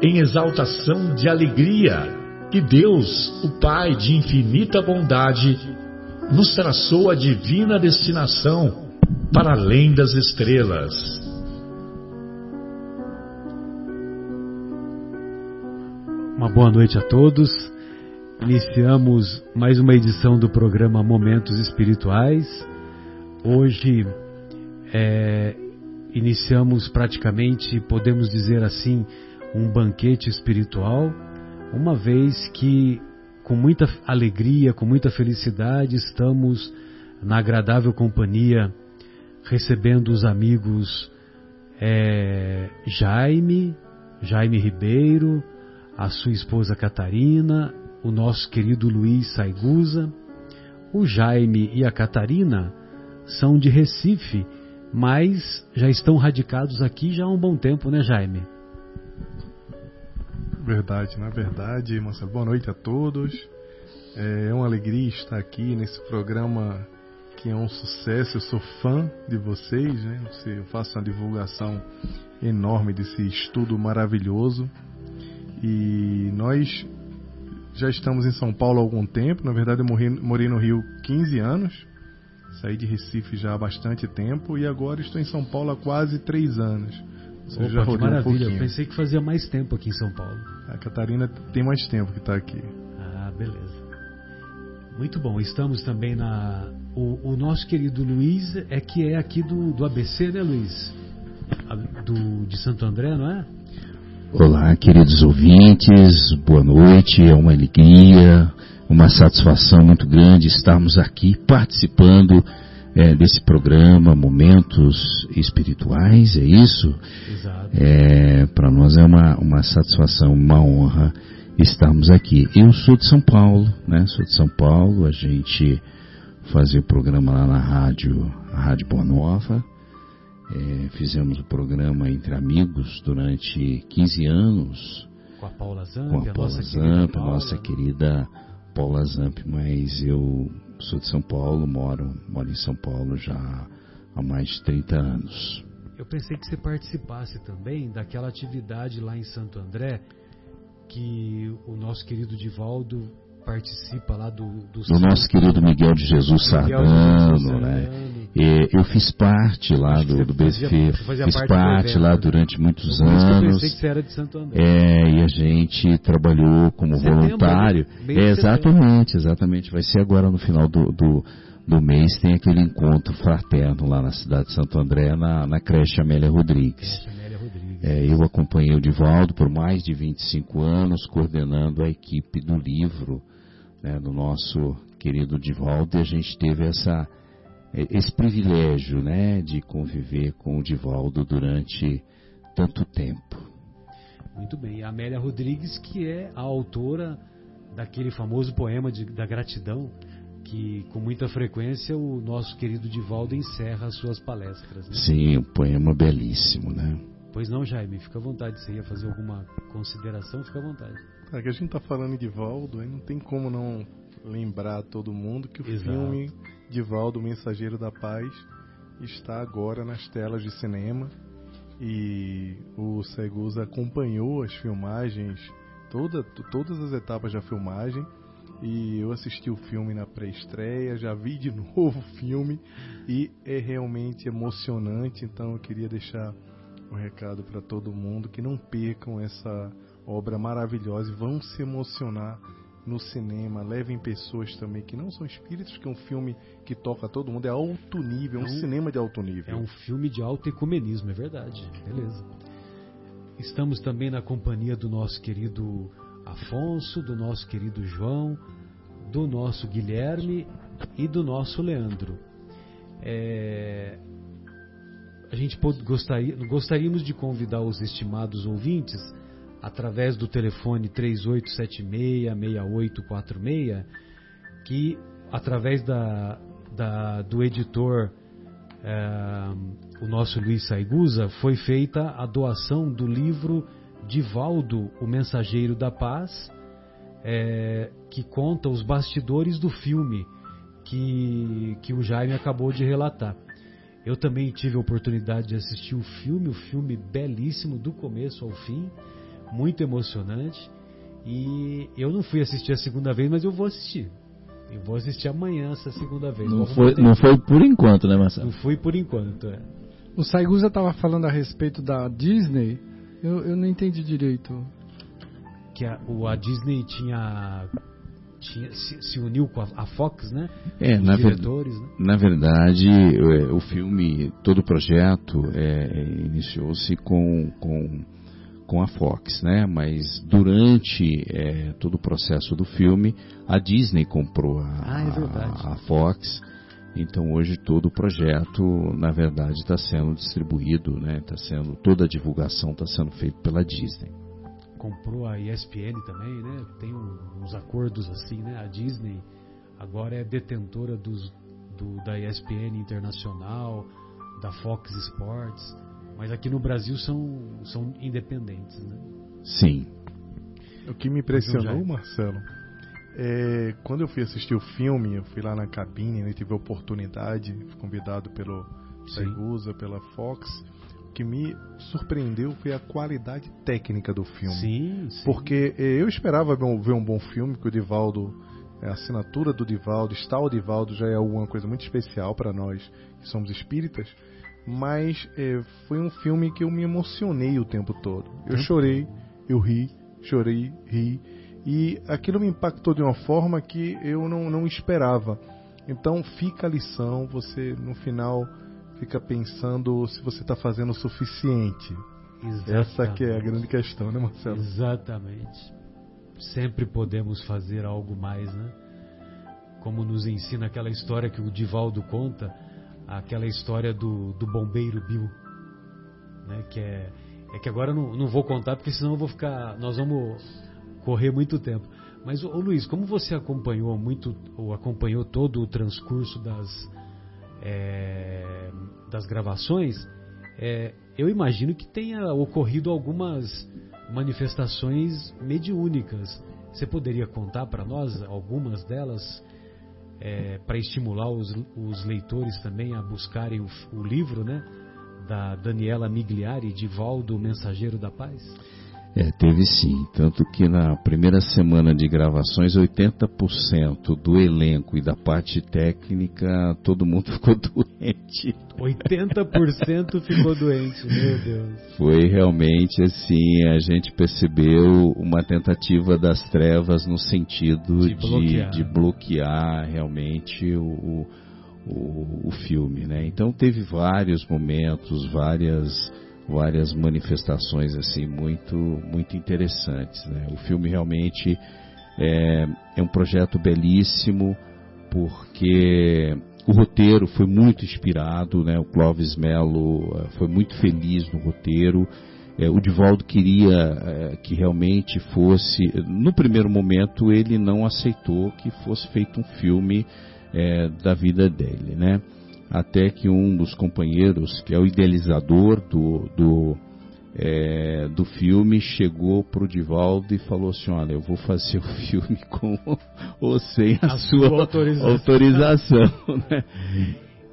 em exaltação de alegria que Deus, o Pai de infinita bondade, nos traçou a divina destinação para além das estrelas. Uma boa noite a todos. Iniciamos mais uma edição do programa Momentos Espirituais. Hoje é, iniciamos praticamente, podemos dizer assim, um banquete espiritual, uma vez que com muita alegria, com muita felicidade, estamos na agradável companhia recebendo os amigos é, Jaime, Jaime Ribeiro, a sua esposa Catarina, o nosso querido Luiz Saigusa. O Jaime e a Catarina são de Recife, mas já estão radicados aqui já há um bom tempo, né, Jaime? Verdade, na verdade, Marcelo. Boa noite a todos. É uma alegria estar aqui nesse programa que é um sucesso. Eu sou fã de vocês, né? Eu faço uma divulgação enorme desse estudo maravilhoso. E nós já estamos em São Paulo há algum tempo. Na verdade, eu morri, morei no Rio 15 anos. Saí de Recife já há bastante tempo e agora estou em São Paulo há quase 3 anos. Opa, já que maravilha. Um eu pensei que fazia mais tempo aqui em São Paulo. A Catarina tem mais tempo que está aqui. Ah, beleza. Muito bom. Estamos também na. O, o, nosso querido Luiz é que é aqui do, do ABC, né, Luiz? Do, de Santo André, não é? Olá, queridos ouvintes, boa noite, é uma alegria, uma satisfação muito grande estarmos aqui participando é, desse programa Momentos Espirituais, é isso? Exato. É, Para nós é uma, uma satisfação, uma honra estarmos aqui. Eu sou de São Paulo, né? Sou de São Paulo, a gente fazia o programa lá na rádio, a Rádio Boa Nova. É, fizemos o programa Entre Amigos durante 15 anos. Com a Paula Zamp, com a, Paula nossa, Zamp, querida Paula. nossa querida Paula Zamp, mas eu sou de São Paulo, moro, moro em São Paulo já há mais de 30 anos. Eu pensei que você participasse também daquela atividade lá em Santo André que o nosso querido Divaldo participa lá do... Do, do nosso querido Miguel de Jesus Sardano, né? E eu fiz parte lá do, do BFF, fiz parte, parte lá durante muitos anos. Eu que você era de Santo André. É, e a gente trabalhou como setembro, voluntário. É, exatamente, exatamente. Vai ser agora no final do, do, do, mês, tem aquele encontro fraterno lá na cidade de Santo André, na, na creche Amélia Rodrigues. Creche Amélia Rodrigues. É, eu acompanhei o Divaldo por mais de 25 anos, coordenando a equipe do livro né, do nosso querido Divaldo, e a gente teve essa, esse privilégio né, de conviver com o Divaldo durante tanto tempo. Muito bem. A Amélia Rodrigues, que é a autora daquele famoso poema de, da gratidão, que com muita frequência o nosso querido Divaldo encerra as suas palestras. Né? Sim, um poema belíssimo, né? Pois não, Jaime, fica à vontade. Se ia fazer alguma consideração, fica à vontade. É que a gente está falando de Valdo, aí não tem como não lembrar todo mundo que o Exato. filme de Valdo, Mensageiro da Paz, está agora nas telas de cinema e o Segusa acompanhou as filmagens, toda, todas as etapas da filmagem. E eu assisti o filme na pré-estreia, já vi de novo o filme e é realmente emocionante, então eu queria deixar um recado para todo mundo que não percam essa obra maravilhosa e vão se emocionar no cinema, levem pessoas também que não são espíritos, que é um filme que toca todo mundo, é alto nível, é um, é um cinema de alto nível. É um filme de alto ecumenismo, é verdade. Beleza. Estamos também na companhia do nosso querido Afonso, do nosso querido João, do nosso Guilherme e do nosso Leandro. É, a gente gostaria, gostaríamos de convidar os estimados ouvintes através do telefone 3876-6846, que através da, da, do editor é, o nosso Luiz Saigusa, foi feita a doação do livro Divaldo, o Mensageiro da Paz, é, que conta os bastidores do filme que, que o Jaime acabou de relatar. Eu também tive a oportunidade de assistir o filme, o filme belíssimo do começo ao fim, muito emocionante. E eu não fui assistir a segunda vez, mas eu vou assistir. Eu vou assistir amanhã essa segunda vez. Não, foi, não foi por enquanto, né, Marcelo? Não fui por enquanto, é. O Saigusa estava falando a respeito da Disney. Eu, eu não entendi direito. Que a, o, a Disney tinha tinha, se, se, uniu com a, a, Fox, né? É, na, ver, né? na verdade, o, o, filme, todo o projeto é, iniciou-se com, com, com a Fox, né? Mas durante é, todo o processo do filme, a Disney comprou a, ah, é a, a Fox. Então hoje todo o projeto, na verdade, está sendo distribuído, né? Tá sendo toda a divulgação está sendo feita pela Disney comprou a ESPN também, né? Tem uns acordos assim, né? A Disney agora é detentora dos, do, da ESPN Internacional, da Fox Sports, mas aqui no Brasil são, são independentes, né? Sim. O que me impressionou, Marcelo, é quando eu fui assistir o filme, eu fui lá na cabine, né, tive a oportunidade, fui convidado pelo Saigusa, pela Fox que me surpreendeu foi a qualidade técnica do filme. Sim, sim. Porque eh, eu esperava ver um bom filme, que o Divaldo, a assinatura do Divaldo, está o Divaldo já é alguma coisa muito especial para nós que somos espíritas, mas é, foi um filme que eu me emocionei o tempo todo. Eu hum. chorei, eu ri, chorei, ri, e aquilo me impactou de uma forma que eu não, não esperava. Então fica a lição, você no final fica pensando se você está fazendo o suficiente. Exatamente. Essa que é a grande questão, né, Marcelo? Exatamente. Sempre podemos fazer algo mais, né? Como nos ensina aquela história que o Divaldo conta, aquela história do, do bombeiro Bill, né? Que é, é que agora não, não vou contar porque senão eu vou ficar, nós vamos correr muito tempo. Mas ô Luiz, como você acompanhou muito ou acompanhou todo o transcurso das é, das gravações, é, eu imagino que tenha ocorrido algumas manifestações mediúnicas. Você poderia contar para nós algumas delas é, para estimular os, os, leitores também a buscarem o, o livro, né, da Daniela Migliari, de Valdo, Mensageiro da Paz? É, teve sim. Tanto que na primeira semana de gravações, 80% do elenco e da parte técnica, todo mundo ficou doente. 80% ficou doente, meu Deus. Foi realmente assim, a gente percebeu uma tentativa das trevas no sentido de, de bloquear, de bloquear realmente o, o, o filme. Né? Então teve vários momentos, várias várias manifestações assim muito muito interessantes. Né? O filme realmente é, é um projeto belíssimo porque o roteiro foi muito inspirado, né? O Clóvis Melo eh, foi muito feliz no roteiro. É, o Divaldo queria é, que realmente fosse. No primeiro momento, ele não aceitou que fosse feito um filme é, da vida dele, né? Até que um dos companheiros, que é o idealizador do, do, é, do filme, chegou para o Divaldo e falou assim, olha, eu vou fazer o filme com ou sem a, a sua, sua, autorização. autorização né?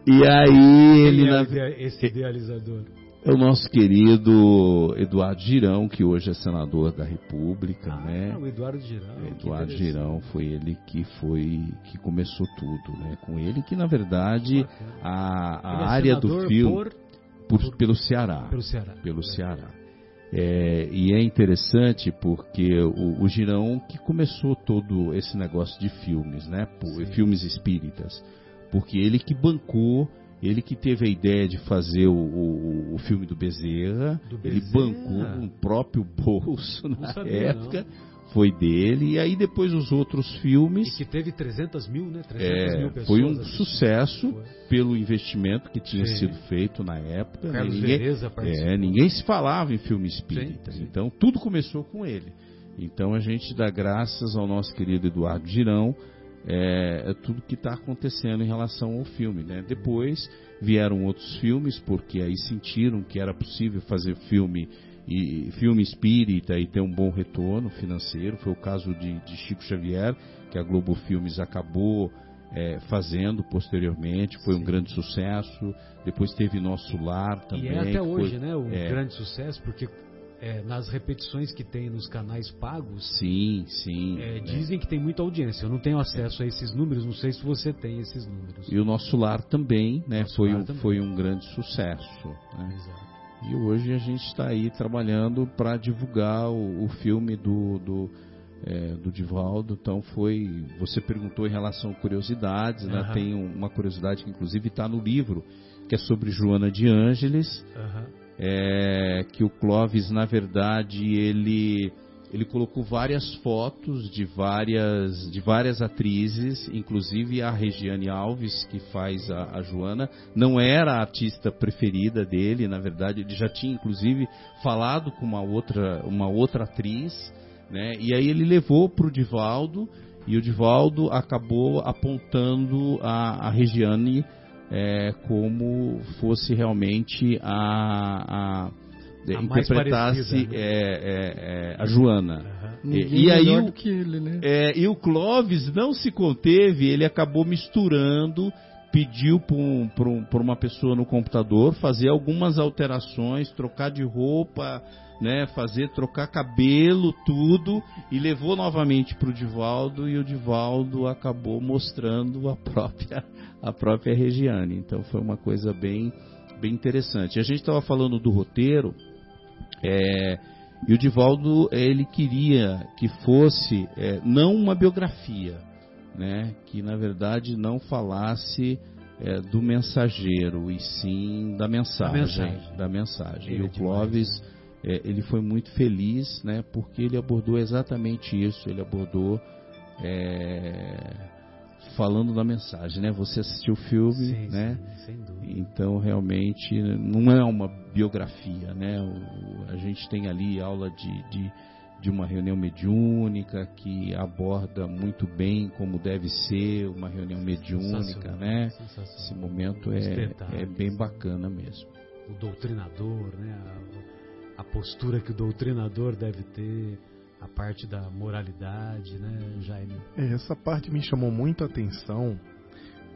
E aí ele... Quem é na... esse idealizador? É o nosso querido Eduardo Girão, que hoje é senador da República, ah, né? O Eduardo Girão. Eduardo Girão foi ele que foi que começou tudo, né? Com ele que na verdade a, a é área do filme por, por, pelo Ceará. Pelo Ceará. Pelo Ceará. É, e é interessante porque o, o, Girão que começou todo esse negócio de filmes, né? Por, filmes espíritas. Porque ele que bancou, ele que teve a ideia de fazer o, o, o filme do Bezerra, do Bezerra, ele bancou o próprio bolso na sabia, época. Não foi dele, e aí depois os outros filmes. E que teve 300 mil, né? 300 é, mil pessoas. Foi um sucesso foi. pelo investimento que tinha sim. sido feito na época. Carlos ninguém, Vereza é, ninguém se falava em filme espírita. Sim, sim. Então tudo começou com ele. Então a gente dá graças ao nosso querido Eduardo Girão. É, é tudo que está acontecendo em relação ao filme. Né? Depois vieram outros filmes, porque aí sentiram que era possível fazer filme e filme espírita e ter um bom retorno financeiro. Foi o caso de, de Chico Xavier, que a Globo Filmes acabou é, fazendo posteriormente, foi Sim. um grande sucesso. Depois teve Nosso Lar também. E é até hoje, foi, né? Um é, grande sucesso, porque é, nas repetições que tem nos canais pagos. Sim, sim. É, dizem que tem muita audiência. Eu não tenho acesso a esses números, não sei se você tem esses números. E o Nosso Lar também, né? foi, um, também. foi um grande sucesso. Né? Exato. E hoje a gente está aí trabalhando para divulgar o, o, filme do, do, é, do Divaldo. Então foi. Você perguntou em relação a curiosidades, uhum. né? Tem uma curiosidade que inclusive está no livro, que é sobre Joana de Ângeles. Uhum. É, que o Clóvis, na verdade, ele ele colocou várias fotos de várias, de várias atrizes, inclusive a Regiane Alves, que faz a, a, Joana, não era a artista preferida dele, na verdade, ele já tinha inclusive falado com uma outra, uma outra atriz, né? e aí ele levou para o Divaldo, e o Divaldo acabou apontando a, a Regiane é, como fosse realmente a, a a interpretasse né? é, é, é, a Joana. Uhum. E, e aí o, ele, né? É, e o Clóvis não se conteve, ele acabou misturando, pediu para um, um, uma pessoa no computador fazer algumas alterações, trocar de roupa, né, fazer trocar cabelo, tudo, e levou novamente para o Divaldo e o Divaldo acabou mostrando a própria a própria Regiane. Então foi uma coisa bem bem interessante. A gente estava falando do roteiro é, e o Divaldo ele queria que fosse é, não uma biografia, né, que na verdade não falasse é, do mensageiro e sim da mensagem, mensagem. da mensagem. e o Clóvis é, ele foi muito feliz, né, porque ele abordou exatamente isso. Ele abordou é, falando da mensagem, né? Você assistiu o filme, sim, né? Sim. Então realmente não é uma biografia, né? O, a gente tem ali aula de, de, de, uma reunião mediúnica que aborda muito bem como deve ser uma reunião mediúnica, né? Esse momento é, é bem bacana mesmo. O doutrinador, né? A, a postura que o doutrinador deve ter a parte da moralidade, né, Jaime? É, essa parte me chamou muito a atenção,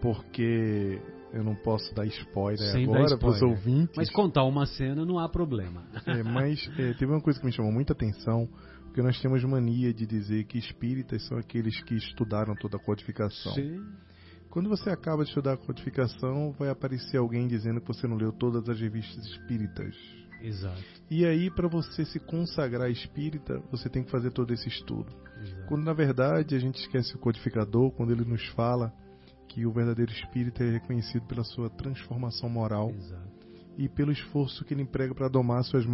porque eu não posso dar spoiler Sem agora para os ouvintes. Mas contar uma cena não há problema. É, mas é, teve uma coisa que me chamou muita atenção, porque nós temos mania de dizer que espíritas são aqueles que estudaram toda a codificação. Sim. Quando você acaba de estudar a codificação, vai aparecer alguém dizendo que você não leu todas as revistas espíritas. Exato. E aí, para você se consagrar espírita, você tem que fazer todo esse estudo. Exato. Quando na verdade a gente esquece o codificador, quando ele nos fala que o verdadeiro espírita é reconhecido pela sua transformação moral Exato. e pelo esforço que ele emprega para domar suas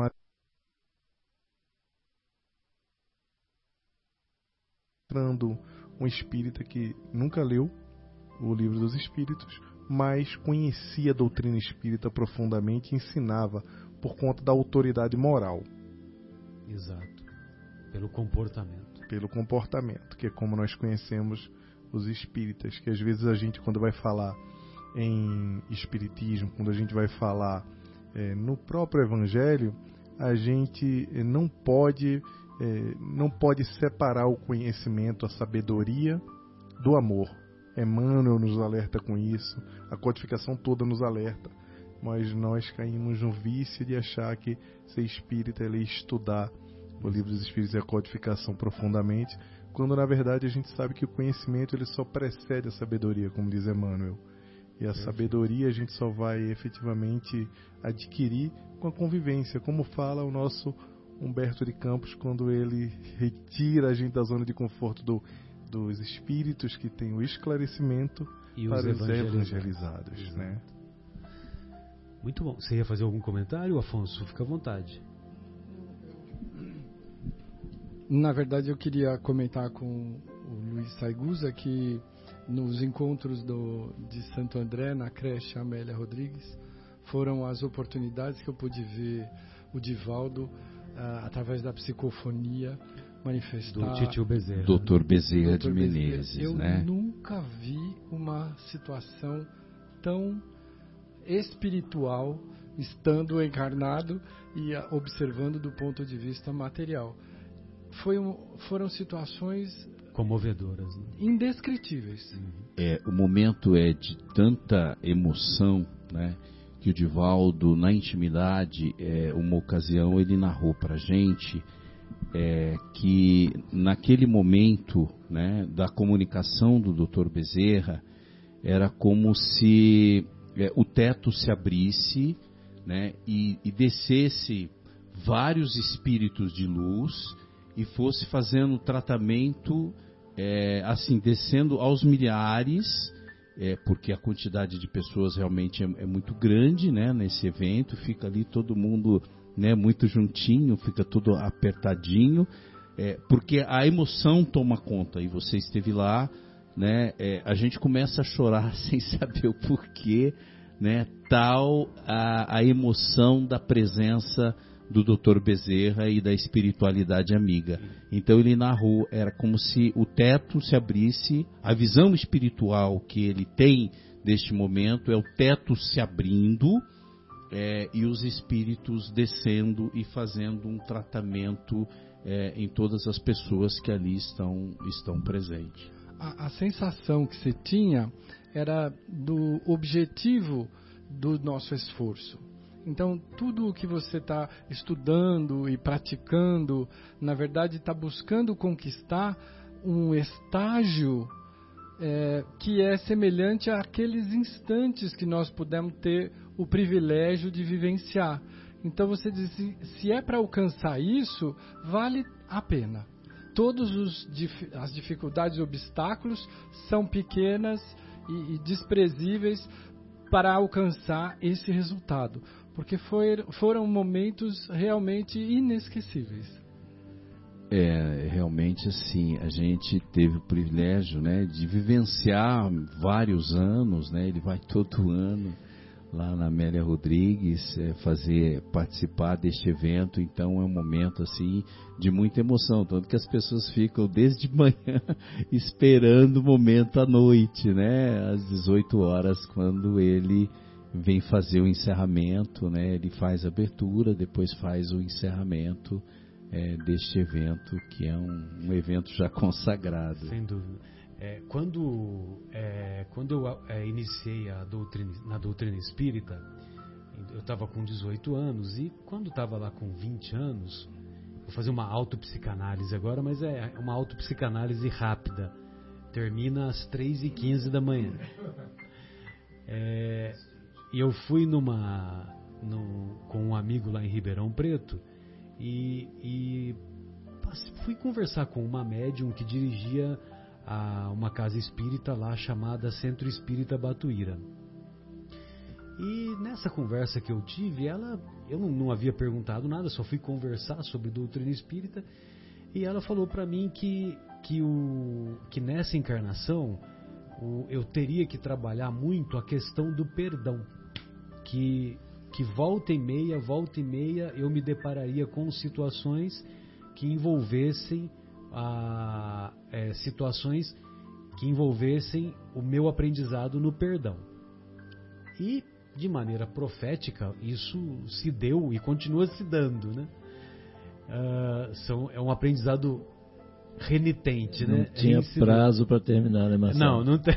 mostrando um espírita que nunca leu o livro dos espíritos, mas conhecia a doutrina espírita profundamente e ensinava por conta da autoridade moral. Exato. Pelo comportamento. Pelo comportamento, que é como nós conhecemos os espíritas, que às vezes a gente, quando vai falar em espiritismo, quando a gente vai falar é, no próprio evangelho, a gente é, não pode é, não pode separar o conhecimento, a sabedoria do amor. Emmanuel nos alerta com isso, a codificação toda nos alerta mas nós caímos no vício de achar que ser espírita é estudar o livro dos espíritos e a codificação profundamente, quando na verdade a gente sabe que o conhecimento ele só precede a sabedoria, como diz Emmanuel. E a sabedoria a gente só vai efetivamente adquirir com a convivência, como fala o nosso Humberto de Campos quando ele retira a gente da zona de conforto do, dos espíritos que têm o esclarecimento e para os evangelizados, evangelizados né? Muito bom. Você ia fazer algum comentário, Afonso? Fica à vontade. Na verdade, eu queria comentar com o Luiz Saigusa que nos encontros do, de Santo André, na creche Amélia Rodrigues, foram as oportunidades que eu pude ver o Divaldo, uh, através da psicofonia, manifestar. Do Titio Bezerra. Doutor Bezerra de Menezes, eu né? Eu nunca vi uma situação tão espiritual estando encarnado e observando do ponto de vista material. Foi um, foram situações comovedoras, né? indescritíveis. É, o momento é de tanta emoção, né? Que o Divaldo, na intimidade, é, uma ocasião ele narrou para gente é, que naquele momento, né, da comunicação do Dr. Bezerra, era como se é, o teto se abrisse, né, e, e descesse vários espíritos de luz e fosse fazendo tratamento é, assim, descendo aos milhares, é, porque a quantidade de pessoas realmente é, é, muito grande né, nesse evento, fica ali todo mundo né, muito juntinho, fica tudo apertadinho, é, porque a emoção toma conta, e você esteve lá, né, é, a gente começa a chorar sem saber o porquê, né, tal a, a emoção da presença do Dr. Bezerra e da espiritualidade amiga. Então ele narrou, era como se o teto se abrisse, a visão espiritual que ele tem deste momento é o teto se abrindo é, e os espíritos descendo e fazendo um tratamento é, em todas as pessoas que ali estão, estão presentes. A, a sensação que se tinha era do objetivo do nosso esforço então, tudo o que você está estudando e praticando, na verdade, está buscando conquistar um estágio é, que é semelhante àqueles instantes que nós pudemos ter o privilégio de vivenciar. Então, você diz: se é para alcançar isso, vale a pena. Todas as dificuldades e obstáculos são pequenas e, e desprezíveis para alcançar esse resultado porque foi, foram momentos realmente inesquecíveis. É, realmente assim, a gente teve o privilégio, né, de vivenciar vários anos, né, ele vai todo ano lá na Amélia Rodrigues é, fazer, participar deste evento, então é um momento assim de muita emoção, tanto que as pessoas ficam desde manhã esperando o momento à noite, né, às 18 horas, quando ele vem fazer o encerramento, né? Ele faz a abertura, depois faz o encerramento é, deste evento, que é um, um, evento já consagrado. Sem dúvida. É, quando, é, quando eu é, iniciei a doutrina, na doutrina espírita, eu estava com 18 anos e quando estava lá com 20 anos, vou fazer uma autopsicanálise agora, mas é uma autopsicanálise rápida. Termina às 3h15 da manhã. É, e eu fui numa no, com um amigo lá em Ribeirão Preto e, e fui conversar com uma médium que dirigia a uma casa espírita lá chamada Centro Espírita Batuíra. E nessa conversa que eu tive, ela, eu não, não havia perguntado nada, só fui conversar sobre doutrina espírita e ela falou para mim que que o que nessa encarnação o, eu teria que trabalhar muito a questão do perdão que, que volta e meia, volta e meia, eu me depararia com situações que envolvessem a, é, situações que envolvessem o meu aprendizado no perdão. E, de maneira profética, isso se deu e continua se dando, né? Uh, são, é um aprendizado renitente, não né? Tinha prazo para terminar, né, Marcelo? Não, não tem.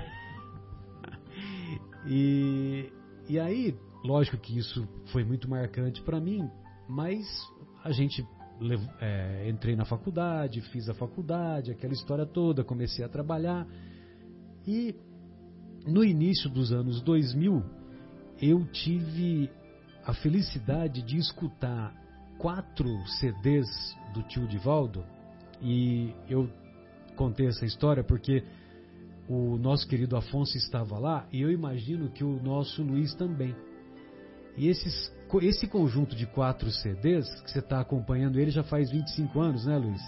e, e aí, Lógico que isso foi muito marcante para mim, mas a gente é, entrei na faculdade, fiz a faculdade, aquela história toda, comecei a trabalhar e no início dos anos 2000 eu tive a felicidade de escutar quatro CDs do tio Divaldo e eu contei essa história porque o nosso querido Afonso estava lá e eu imagino que o nosso Luiz também. E esses, esse conjunto de quatro CDs, que você está acompanhando ele já faz 25 anos, né, Luiz?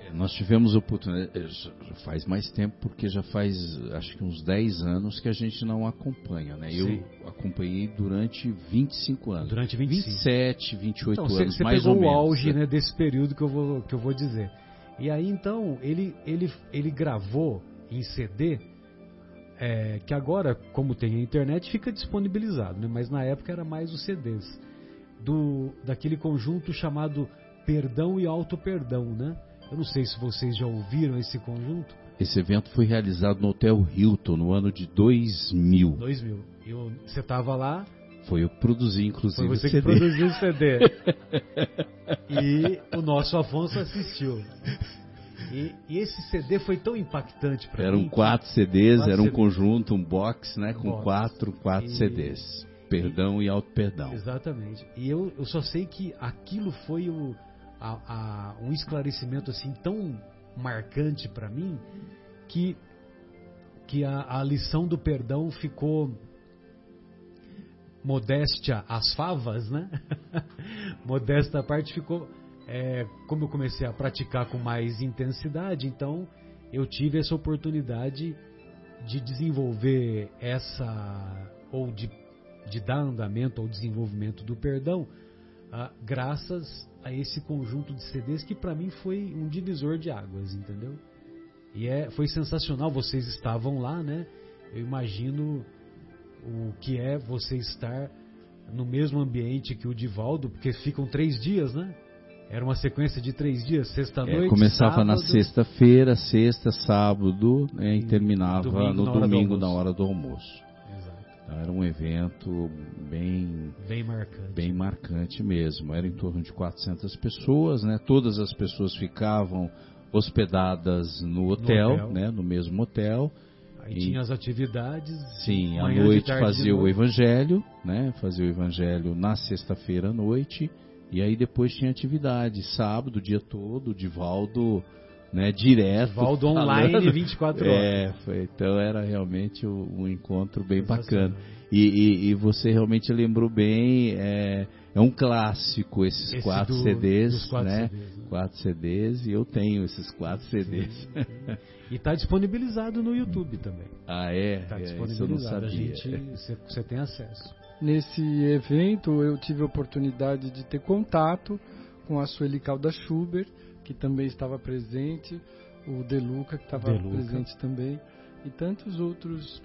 É, nós tivemos oportunidade, é, faz mais tempo, porque já faz acho que uns 10 anos que a gente não acompanha, né? Sim. Eu acompanhei durante 25 anos. Durante 25. 27, 28 então, anos, você, mais pegou ou menos. o auge né, desse período que eu, vou, que eu vou dizer. E aí então, ele, ele, ele gravou em CD, é, que agora, como tem a internet, fica disponibilizado, né? mas na época era mais os CDs, do, daquele conjunto chamado Perdão e Auto Perdão, né? Eu não sei se vocês já ouviram esse conjunto. Esse evento foi realizado no Hotel Hilton no ano de 2000. 2000. E você estava lá? Foi eu que produzi, inclusive. Foi você que produziu o CD. e o nosso Afonso assistiu. E, e, esse CD foi tão impactante para mim. Eram quatro CDs, quatro era um CDs. conjunto, um box, né, com box. quatro, quatro e, CDs. Perdão e, e auto perdão. Exatamente. E eu, eu só sei que aquilo foi o, a, a, um esclarecimento assim tão marcante para mim que que a, a lição do perdão ficou modéstia às favas, né? Modesta a parte ficou é, como eu comecei a praticar com mais intensidade, então eu tive essa oportunidade de desenvolver essa, ou de, de dar andamento ao desenvolvimento do perdão, ah, graças a esse conjunto de CDs que para mim foi um divisor de águas, entendeu? E é, foi sensacional, vocês estavam lá, né? Eu imagino o que é você estar no mesmo ambiente que o Divaldo, porque ficam três dias, né? Era uma sequência de três dias, sexta-noite. É, começava sábado, na sexta-feira, sexta, sábado, né, e terminava domingo, no na domingo na hora do almoço. Então, era um evento bem bem marcante. bem marcante mesmo. Era em torno de 400 pessoas, né? Todas as pessoas ficavam hospedadas no hotel, no, hotel. Né? no mesmo hotel. Aí e, tinha as atividades. Sim, à noite fazia o evangelho, né? Fazia o evangelho na sexta-feira à noite e aí depois tinha atividade, sábado, o dia todo, o Divaldo, né, direto. Divaldo online 24 horas. É, foi, então era realmente um, encontro bem bacana. E, e, e, você realmente lembrou bem, é, é um clássico esses Esse quatro do, CDs, quatro né? CDs, né? Quatro CDs e eu tenho esses quatro CDs. e está disponibilizado no YouTube também. Ah, é? Está disponibilizado. É, isso eu não sabia. A gente, você tem acesso. Nesse evento eu tive a oportunidade de ter contato com a Sueli Calda Schubert, que também estava presente, o Deluca, que estava presente também, e tantos outros.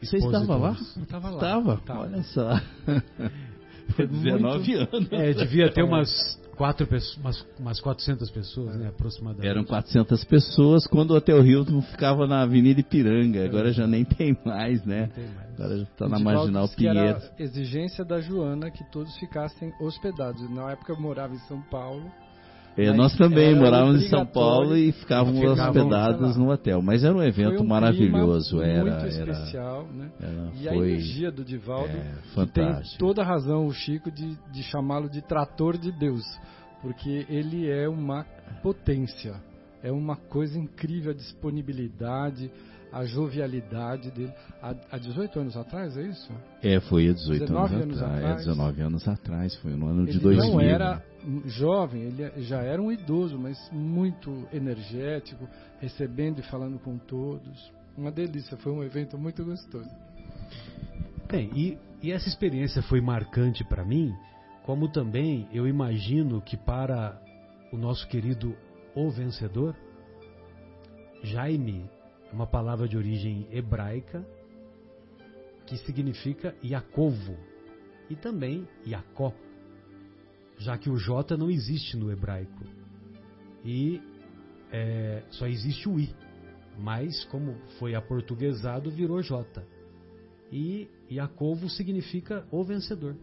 Você estava lá? Estava lá. Estava? Olha só. 19 anos. É, devia ter umas quatro umas, umas 400 pessoas, né, aproximadamente. Eram 400 pessoas quando o Hotel Hilton ficava na Avenida Ipiranga. Agora já nem tem mais, né? Tem mais. Agora já está na Marginal Pinheiro. Era exigência da Joana que todos ficassem hospedados. Na época eu morava em São Paulo é, nós também morávamos em São Paulo e ficávamos hospedados no hotel. Mas era um evento um maravilhoso. Era, muito especial, né? Era, e foi, a energia do Divaldo é, fantástico. tem toda a razão o Chico de, de chamá-lo de trator de Deus, porque ele é uma potência, é uma coisa incrível a disponibilidade, a jovialidade dele. Há, há 18 anos atrás, é isso? É, foi há 18 anos, anos atrás, atrás. É, 19 anos atrás, foi no ano ele de 2000. Não era jovem, ele já era um idoso, mas muito energético, recebendo e falando com todos. Uma delícia, foi um evento muito gostoso. Bem, e, e essa experiência foi marcante para mim, como também eu imagino que para o nosso querido O Vencedor, Jaime é uma palavra de origem hebraica que significa Iacovo e também Jacó, já que o J não existe no hebraico. E é, só existe o I, mas como foi aportuguesado, virou J. E Iacovo significa o vencedor.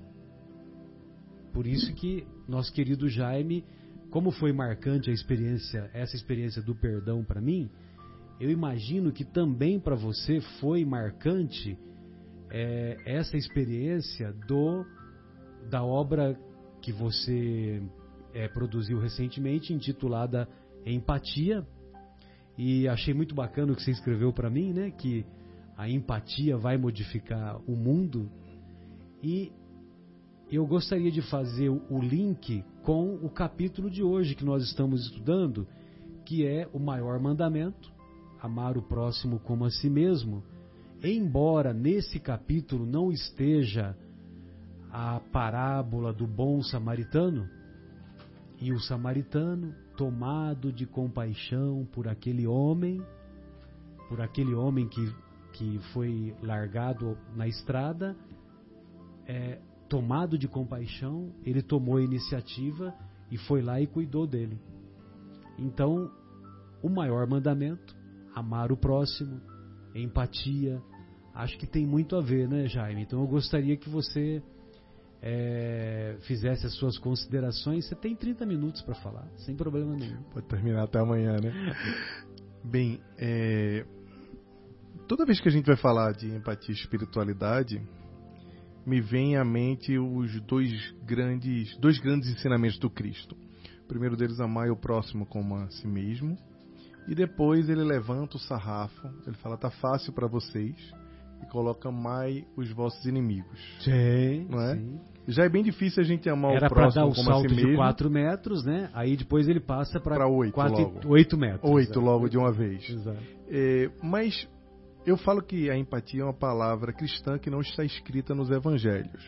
Por isso que nosso querido Jaime, como foi marcante a experiência, essa experiência do perdão para mim, eu imagino que também para você foi marcante é, essa experiência do da obra que você é, produziu recentemente, intitulada Empatia. E achei muito bacana o que você escreveu para mim, né? Que a empatia vai modificar o mundo. E eu gostaria de fazer o link com o capítulo de hoje que nós estamos estudando, que é o maior mandamento, amar o próximo como a si mesmo. Embora nesse capítulo não esteja a parábola do bom samaritano, e o samaritano, tomado de compaixão por aquele homem, por aquele homem que, que foi largado na estrada, é, tomado de compaixão, ele tomou a iniciativa e foi lá e cuidou dele. Então, o maior mandamento, amar o próximo, empatia, acho que tem muito a ver, né, Jaime? Então eu gostaria que você é, fizesse as suas considerações. Você tem 30 minutos para falar, sem problema nenhum. Pode terminar até amanhã, né? Bem, é, toda vez que a gente vai falar de empatia e espiritualidade, me vem à mente os dois grandes, dois grandes ensinamentos do Cristo. O primeiro deles, amar o próximo como a si mesmo. E depois ele levanta o sarrafo, ele fala, tá fácil para vocês, e coloca mais os vossos inimigos. Sim, não é? sim. Já é bem difícil a gente amar Era o próximo dar o como salto a si de mesmo. 4 metros, né? Aí depois ele passa para Pra oito 8 logo. 8 metros. Oito Exato. logo de uma vez. Exato. É, mas eu falo que a empatia é uma palavra cristã que não está escrita nos evangelhos.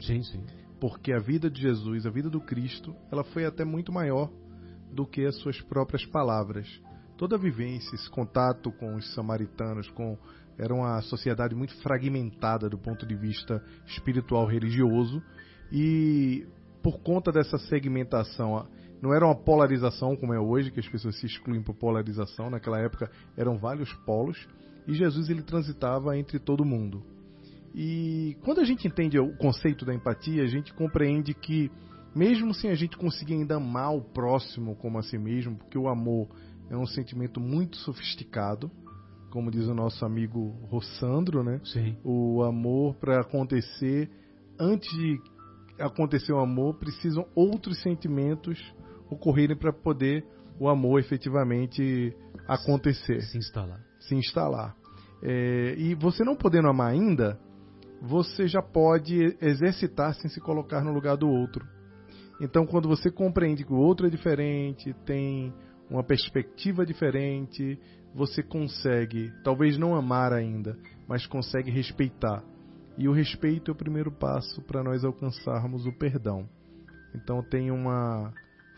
Sim, sim. Porque a vida de Jesus, a vida do Cristo, ela foi até muito maior do que as suas próprias palavras. Toda a vivência, esse contato com os samaritanos, com era uma sociedade muito fragmentada do ponto de vista espiritual religioso. E por conta dessa segmentação, não era uma polarização como é hoje, que as pessoas se excluem por polarização, naquela época eram vários polos. E Jesus ele transitava entre todo mundo. E quando a gente entende o conceito da empatia, a gente compreende que mesmo sem a gente conseguir ainda amar o próximo como a si mesmo, porque o amor é um sentimento muito sofisticado, como diz o nosso amigo Rossandro, né? Sim. O amor para acontecer, antes de acontecer o amor, precisam outros sentimentos ocorrerem para poder o amor efetivamente acontecer, Se instalar. se instalar. É, e você não podendo amar ainda, você já pode exercitar sem se colocar no lugar do outro. Então, quando você compreende que o outro é diferente, tem uma perspectiva diferente, você consegue, talvez não amar ainda, mas consegue respeitar. E o respeito é o primeiro passo para nós alcançarmos o perdão. Então, tem uma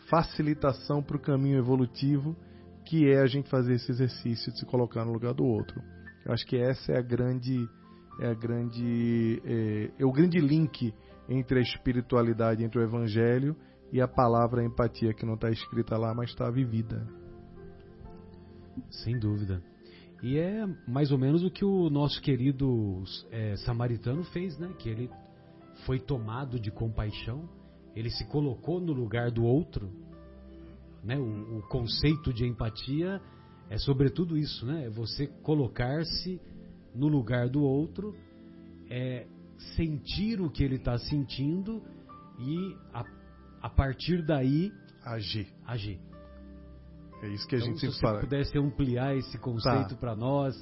facilitação para o caminho evolutivo, que é a gente fazer esse exercício de se colocar no lugar do outro. Eu acho que essa é a grande é a grande é, é o grande link entre a espiritualidade, entre o evangelho e a palavra empatia que não está escrita lá, mas está vivida. Sem dúvida. E é mais ou menos o que o nosso querido é, samaritano fez, né? Que ele foi tomado de compaixão, ele se colocou no lugar do outro. Né? O, o conceito de empatia é sobretudo isso, né? É você colocar-se no lugar do outro, é sentir o que ele está sentindo e a, a partir daí Agir. agir. É isso que a Então, gente se sempre você fala. pudesse ampliar esse conceito Tá. para nós,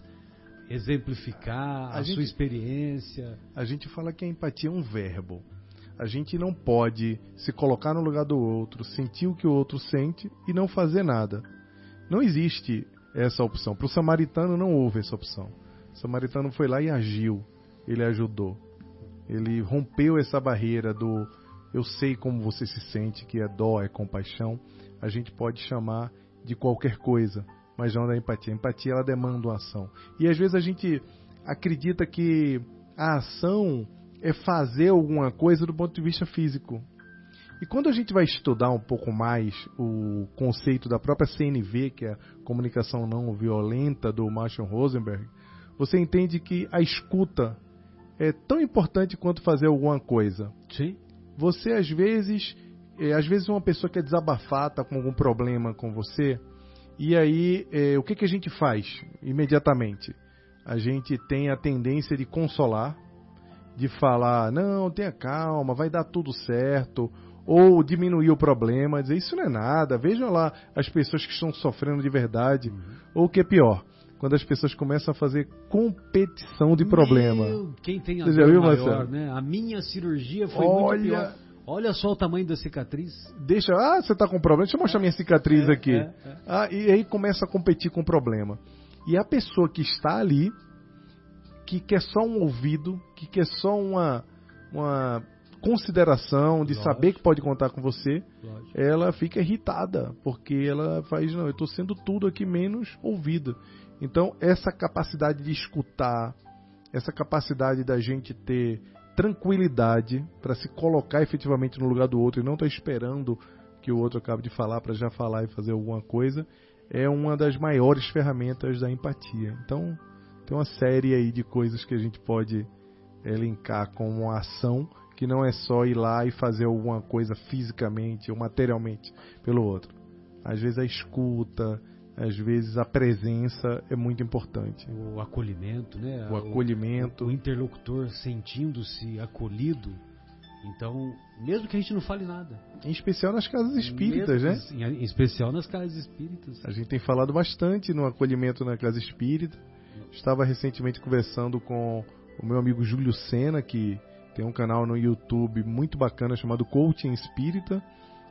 exemplificar a, A gente- sua experiência. A gente fala que a empatia é um verbo. A gente não pode se colocar no lugar do outro, sentir o que o outro sente e não fazer nada. Não existe essa opção. Para o samaritano não houve essa opção. O samaritano foi lá e agiu. Ele ajudou. Ele rompeu essa barreira do eu sei como você se sente, que é dó, é compaixão. A gente pode chamar de qualquer coisa, mas não da empatia. A empatia ela demanda uma ação. E às vezes a gente acredita que a ação é fazer alguma coisa do ponto de vista físico. E quando a gente vai estudar um pouco mais o conceito da própria CNV, que é a comunicação não violenta do Marshall Rosenberg, você entende que a escuta é tão importante quanto fazer alguma coisa. Sim. Você às vezes, é, às vezes uma pessoa quer desabafar, tá com algum problema com você, e aí é, o que, que a gente faz imediatamente? A gente tem a tendência de consolar de falar, não, tenha calma, vai dar tudo certo, ou diminuir o problema, dizer isso não é nada, vejam lá as pessoas que estão sofrendo de verdade, uhum. ou o que é pior, quando as pessoas começam a fazer competição de problema. Meu, quem tem a Você já viu, maior, né? A minha cirurgia foi Olha... muito pior. Olha só o tamanho da cicatriz. Deixa, ah, você está com problema, deixa eu mostrar minha cicatriz é, aqui. É, é. Ah, e aí começa a competir com o problema. E a pessoa que está ali, que quer só um ouvido, que quer só uma, uma consideração, de Lógico. saber que pode contar com você, Lógico. ela fica irritada, porque ela faz, não, eu estou sendo tudo aqui menos ouvida. Então, essa capacidade de escutar, essa capacidade da gente ter tranquilidade para se colocar efetivamente no lugar do outro e não estar tá esperando que o outro acabe de falar para já falar e fazer alguma coisa, é uma das maiores ferramentas da empatia. Então, tem uma série aí de coisas que a gente pode elencar como uma ação que não é só ir lá e fazer alguma coisa fisicamente ou materialmente pelo outro. Às vezes a escuta, às vezes a presença é muito importante. O acolhimento, né? O acolhimento. O, o interlocutor sentindo-se acolhido. Então, mesmo que a gente não fale nada. Em especial nas casas espíritas, né? Em especial nas casas espíritas. A gente tem falado bastante no acolhimento na casa espírita. Estava recentemente conversando com o meu amigo Júlio Sena, que tem um canal no YouTube muito bacana chamado Coaching Espírita.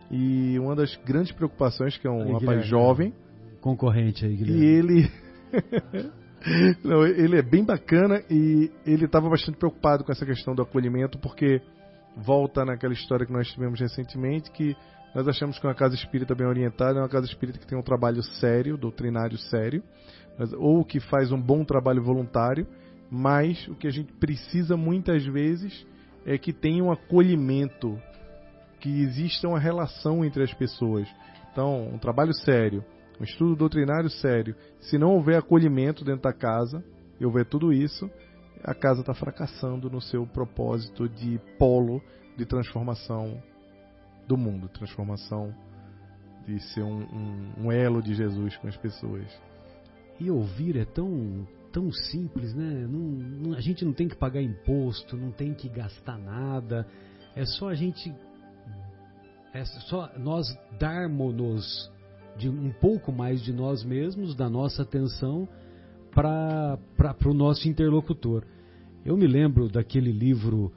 E uma das grandes preocupações, que é um aí, rapaz jovem. Concorrente aí, Guilherme. E ele. Não, ele é bem bacana e ele estava bastante preocupado com essa questão do acolhimento, porque volta naquela história que nós tivemos recentemente, que nós achamos que uma casa espírita bem orientada é uma casa espírita que tem um trabalho sério, doutrinário sério, ou que faz um bom trabalho voluntário, mas o que a gente precisa muitas vezes é que tenha um acolhimento, que exista uma relação entre as pessoas. Então, um trabalho sério, um estudo doutrinário sério. Se não houver acolhimento dentro da casa, e houver tudo isso, a casa está fracassando no seu propósito de polo de transformação do mundo, transformação de ser um, um, um elo de Jesus com as pessoas. E ouvir é tão tão simples, né? Não, não, a gente não tem que pagar imposto, não tem que gastar nada. É só a gente, é só nós darmos-nos de um pouco mais de nós mesmos, da nossa atenção para o nosso interlocutor. Eu me lembro daquele livro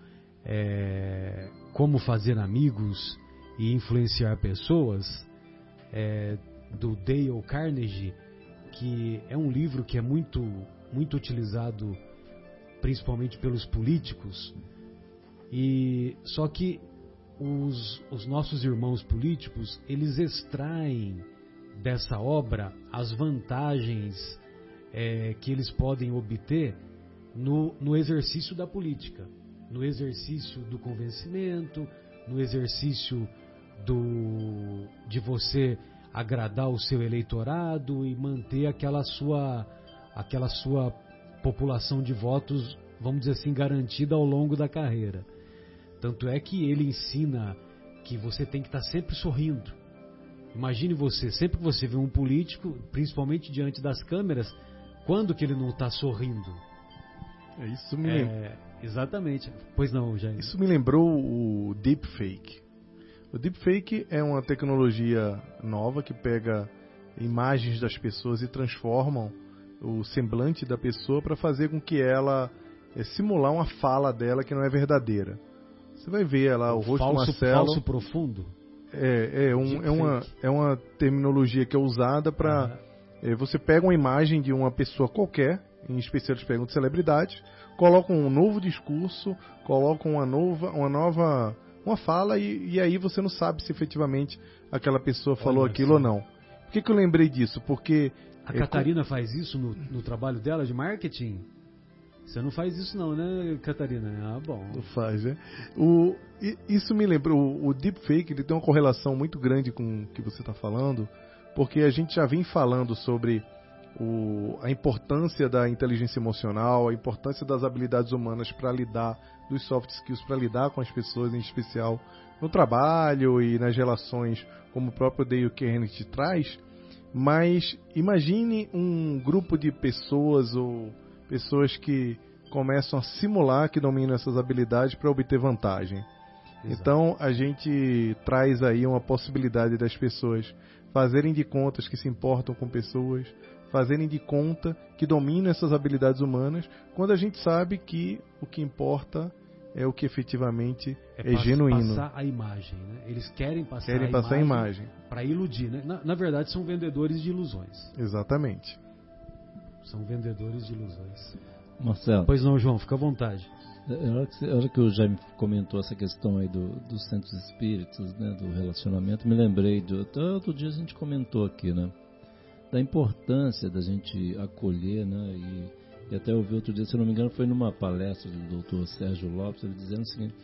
é, Como Fazer Amigos e Influenciar Pessoas, é, do Dale Carnegie, que é um livro que é muito muito utilizado principalmente pelos políticos. E só que os, os nossos irmãos políticos, eles extraem dessa obra as vantagens é, que eles podem obter no, no exercício da política, no exercício do convencimento, no exercício do, de você agradar o seu eleitorado e manter aquela sua aquela sua população de votos, vamos dizer assim, garantida ao longo da carreira. Tanto é que ele ensina que você tem que estar sempre sorrindo. Imagine você, sempre que você vê um político, principalmente diante das câmeras, quando que ele não está sorrindo? É isso me é, Exatamente. Pois não, Jair. Isso me lembrou o deepfake. O deepfake é uma tecnologia nova que pega imagens das pessoas e transformam o semblante da pessoa para fazer com que ela é, simular uma fala dela que não é verdadeira. Você vai ver lá o, o rosto falso, do Marcelo. Falso profundo? É, é, um, é, uma, é uma terminologia que é usada para. Uhum. É, você pega uma imagem de uma pessoa qualquer, em especial eles pegam de celebridades, colocam um novo discurso, colocam uma nova, uma nova uma fala e, e aí você não sabe se efetivamente aquela pessoa falou Olha aquilo assim. ou não. Por que, que eu lembrei disso? Porque a Catarina faz isso no, no, trabalho dela de marketing? Você não faz isso não, né, Catarina? Ah, bom. Não faz, né? O, isso me lembrou, o, o deepfake ele tem uma correlação muito grande com o que você está falando, porque a gente já vem falando sobre o, a importância da inteligência emocional, a importância das habilidades humanas para lidar, dos soft skills para lidar com as pessoas, em especial no trabalho e nas relações, como o próprio Dale Carnegie traz, mas imagine um grupo de pessoas ou pessoas que começam a simular que dominam essas habilidades para obter vantagem. Exato. Então a gente traz aí uma possibilidade das pessoas fazerem de contas que se importam com pessoas, fazerem de conta que dominam essas habilidades humanas, quando a gente sabe que o que importa é o que efetivamente é, é genuíno. passar a imagem, né? Eles querem passar querem a passar imagem, imagem. para iludir, né? Na, na, verdade são vendedores de ilusões. Exatamente. São vendedores de ilusões. Marcelo. Pois não, João, fica à vontade. A hora que, a hora que o Jaime comentou essa questão aí do, dos centros espíritas, né, do relacionamento, me lembrei do. Até outro dia a gente comentou aqui, né? Da importância da gente acolher, né? E, e até ouvi outro dia, se não me engano, foi numa palestra do doutor Sérgio Lopes, ele dizendo o seguinte: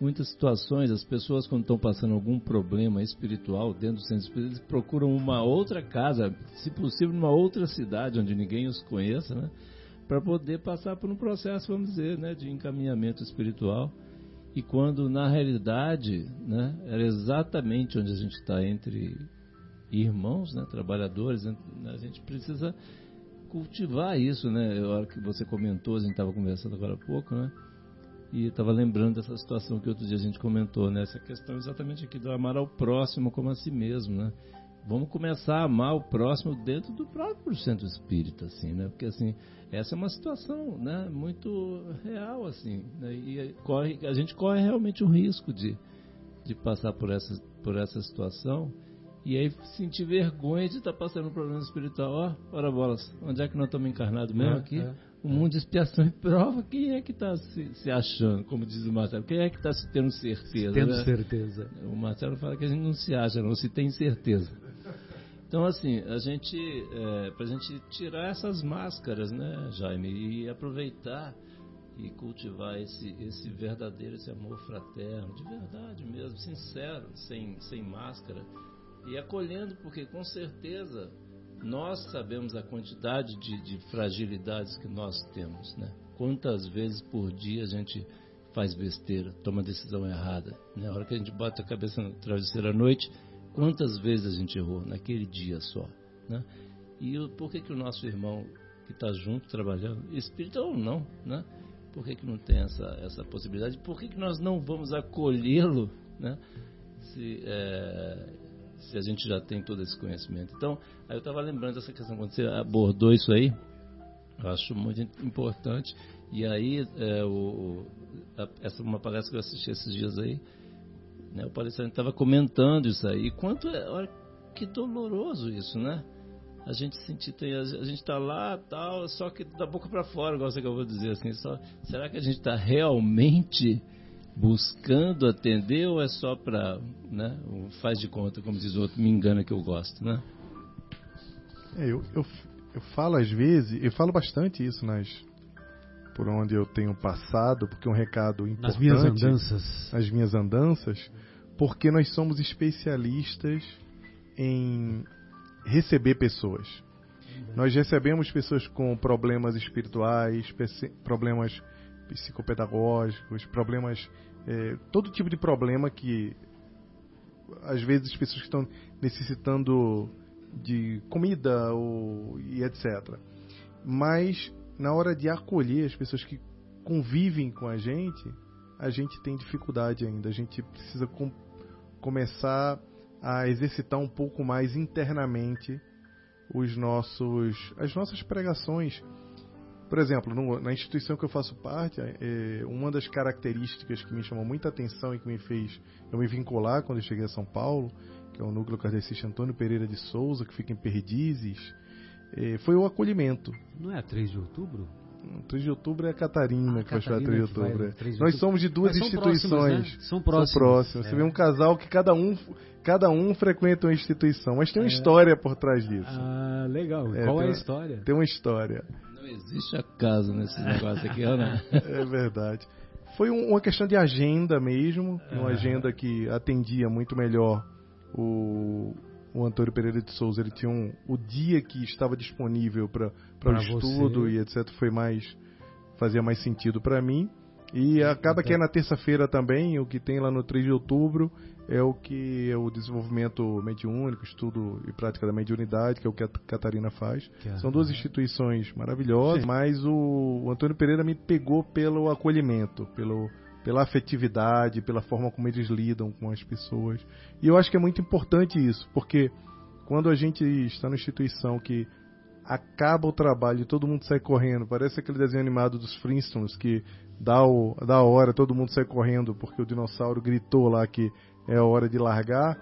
muitas situações, as pessoas, quando estão passando algum problema espiritual dentro do centro espírita, procuram uma outra casa, se possível, numa outra cidade onde ninguém os conheça, né? para poder passar por um processo, vamos dizer, né, de encaminhamento espiritual. E quando na realidade, né, era exatamente onde a gente está entre irmãos, né, trabalhadores, né, a gente precisa cultivar isso, né? A hora que você comentou, a gente estava conversando agora há pouco, né? E estava lembrando dessa situação que outro dia a gente comentou, né? Essa questão exatamente aqui do amar ao próximo como a si mesmo, né? Vamos começar a amar o próximo dentro do próprio centro espírita, assim, né? Porque assim, essa é uma situação, né, muito real, assim, né? e corre, a gente corre realmente o risco de, de passar por essa, por essa situação e aí sentir vergonha de estar tá passando um problema espiritual. Ó, oh, ora bolas, onde é que nós estamos encarnados mesmo é, aqui? É, o mundo de expiação e prova, quem é que está se, se, achando, como diz o Marcelo? Quem é que está tendo certeza? Tendo né? certeza. O Marcelo fala que a gente não se acha, não se tem certeza. Então, assim, a gente, é, para a gente tirar essas máscaras, né, Jaime, e aproveitar e cultivar esse, esse verdadeiro, esse amor fraterno, de verdade mesmo, sincero, sem, sem máscara, e acolhendo, porque com certeza nós sabemos a quantidade de, de fragilidades que nós temos, né? Quantas vezes por dia a gente faz besteira, toma decisão errada, né? A hora que a gente bate a cabeça no travesseiro à noite, Quantas vezes a gente errou naquele dia só, né? E por que que o nosso irmão que está junto trabalhando, espírita ou não, né? Por que que não tem essa essa possibilidade? Por que que nós não vamos acolhê-lo, né? Se é, se a gente já tem todo esse conhecimento. Então, aí eu estava lembrando dessa questão quando você abordou isso aí, eu acho muito importante. E aí, é, o, a, essa uma palestra que eu assisti esses dias aí, né? O palestrante estava comentando isso aí. E quanto é, olha, que doloroso isso, né? A gente sentir, a gente está lá, tal, só que da boca para fora, igual você acabou de dizer assim. Só, será que a gente está realmente buscando atender ou é só para, né? Faz de conta, como diz o outro, me engana que eu gosto, né? É, eu, eu, eu falo às vezes, eu falo bastante isso nas por onde eu tenho passado, porque é um recado importante. Nas minhas andanças. Nas minhas andanças, porque nós somos especialistas em receber pessoas. Nós recebemos pessoas com problemas espirituais, problemas psicopedagógicos, problemas. É, todo tipo de problema que. Às vezes, as pessoas estão necessitando de comida ou, e etc. Mas na hora de acolher as pessoas que convivem com a gente, a gente tem dificuldade ainda. A gente precisa com, começar a exercitar um pouco mais internamente os nossos, as nossas pregações. Por exemplo, no, na instituição que eu faço parte, é, uma das características que me chamou muita atenção e que me fez eu me vincular quando eu cheguei a São Paulo, que é o núcleo kardecista Antônio Pereira de Souza, que fica em Perdizes, é, foi o acolhimento. Não é a 3 de outubro? 3 de outubro é a Catarina ah, que Catarina vai 3 de outubro. Vai, 3 de Nós somos de duas instituições. Né? São próximas. São próximas. É. Você vê um casal que cada um, cada um frequenta uma instituição, mas tem uma é. história por trás disso. Ah, legal. É, Qual é a história? Tem uma história. Não existe acaso nesse negócio aqui, né? É verdade. Foi um, uma questão de agenda mesmo, uma agenda que atendia muito melhor o, o Antônio Pereira de Souza ele tinha um, o dia que estava disponível para o estudo você. e etc foi mais fazia mais sentido para mim E acaba que é na terça-feira também, o que tem lá no 3 de outubro é o que é o desenvolvimento mediúnico, estudo e prática da mediunidade, que é o que a Catarina faz. São duas instituições maravilhosas, Sim. mas o, o Antônio Pereira me pegou pelo acolhimento, pelo pela afetividade, pela forma como eles lidam com as pessoas. E eu acho que é muito importante isso, porque quando a gente está na instituição que acaba o trabalho e todo mundo sai correndo, parece aquele desenho animado dos Flintstones que dá, o, dá a hora, todo mundo sai correndo porque o dinossauro gritou lá que é a hora de largar,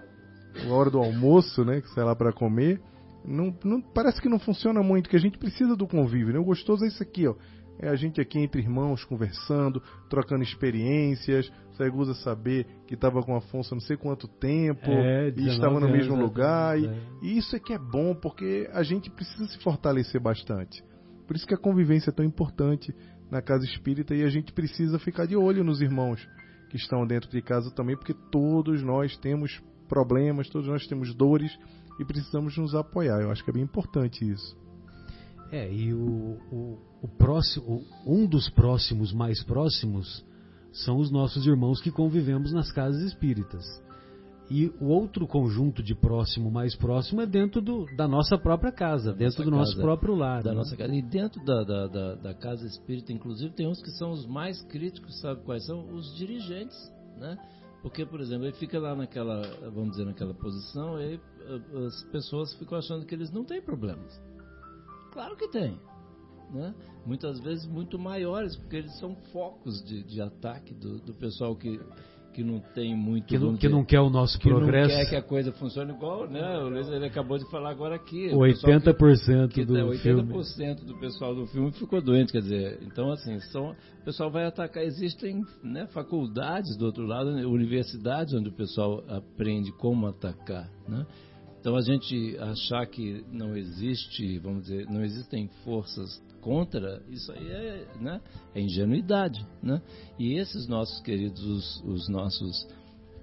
a hora do almoço, né, que sai lá para comer. Não, não, parece que não funciona muito, que a gente precisa do convívio, né? O gostoso é isso aqui, ó. É a gente aqui entre irmãos conversando, trocando experiências. Saigusa saber que estava com Afonso não sei quanto tempo é, e estava no mesmo lugar. E, e, isso é que é bom, porque a gente precisa se fortalecer bastante. Por isso que a convivência é tão importante na casa espírita e a gente precisa ficar de olho nos irmãos que estão dentro de casa também, porque todos nós temos problemas, todos nós temos dores e precisamos nos apoiar. Eu acho que é bem importante isso. É, e o, o, o próximo, um dos próximos mais próximos são os nossos irmãos que convivemos nas casas espíritas. E o outro conjunto de próximo mais próximo é dentro do, da nossa própria casa, da dentro do casa, nosso próprio lar. Da né? nossa casa. E dentro da, da, da, da, casa espírita, inclusive, tem uns que são os mais críticos, sabe quais são? Os dirigentes, né? Porque, por exemplo, ele fica lá naquela, vamos dizer, naquela posição e eh, as pessoas ficam achando que eles não têm problemas. Claro que tem. Né? Muitas vezes muito maiores, porque eles são focos de, de ataque do, do pessoal que, que não tem muito. Que não, que não quer o nosso que progresso. Que não quer que a coisa funcione igual, né? O Luiz ele acabou de falar agora aqui. 80% que, do que, 80% filme. 80% do pessoal do filme ficou doente, quer dizer. Então, assim, são, o pessoal vai atacar. Existem né, faculdades do outro lado, né, universidades onde o pessoal aprende como atacar, né? Então a gente achar que não existe, vamos dizer, não existem forças contra, isso aí é, né, é ingenuidade, né? E esses nossos queridos, os, os nossos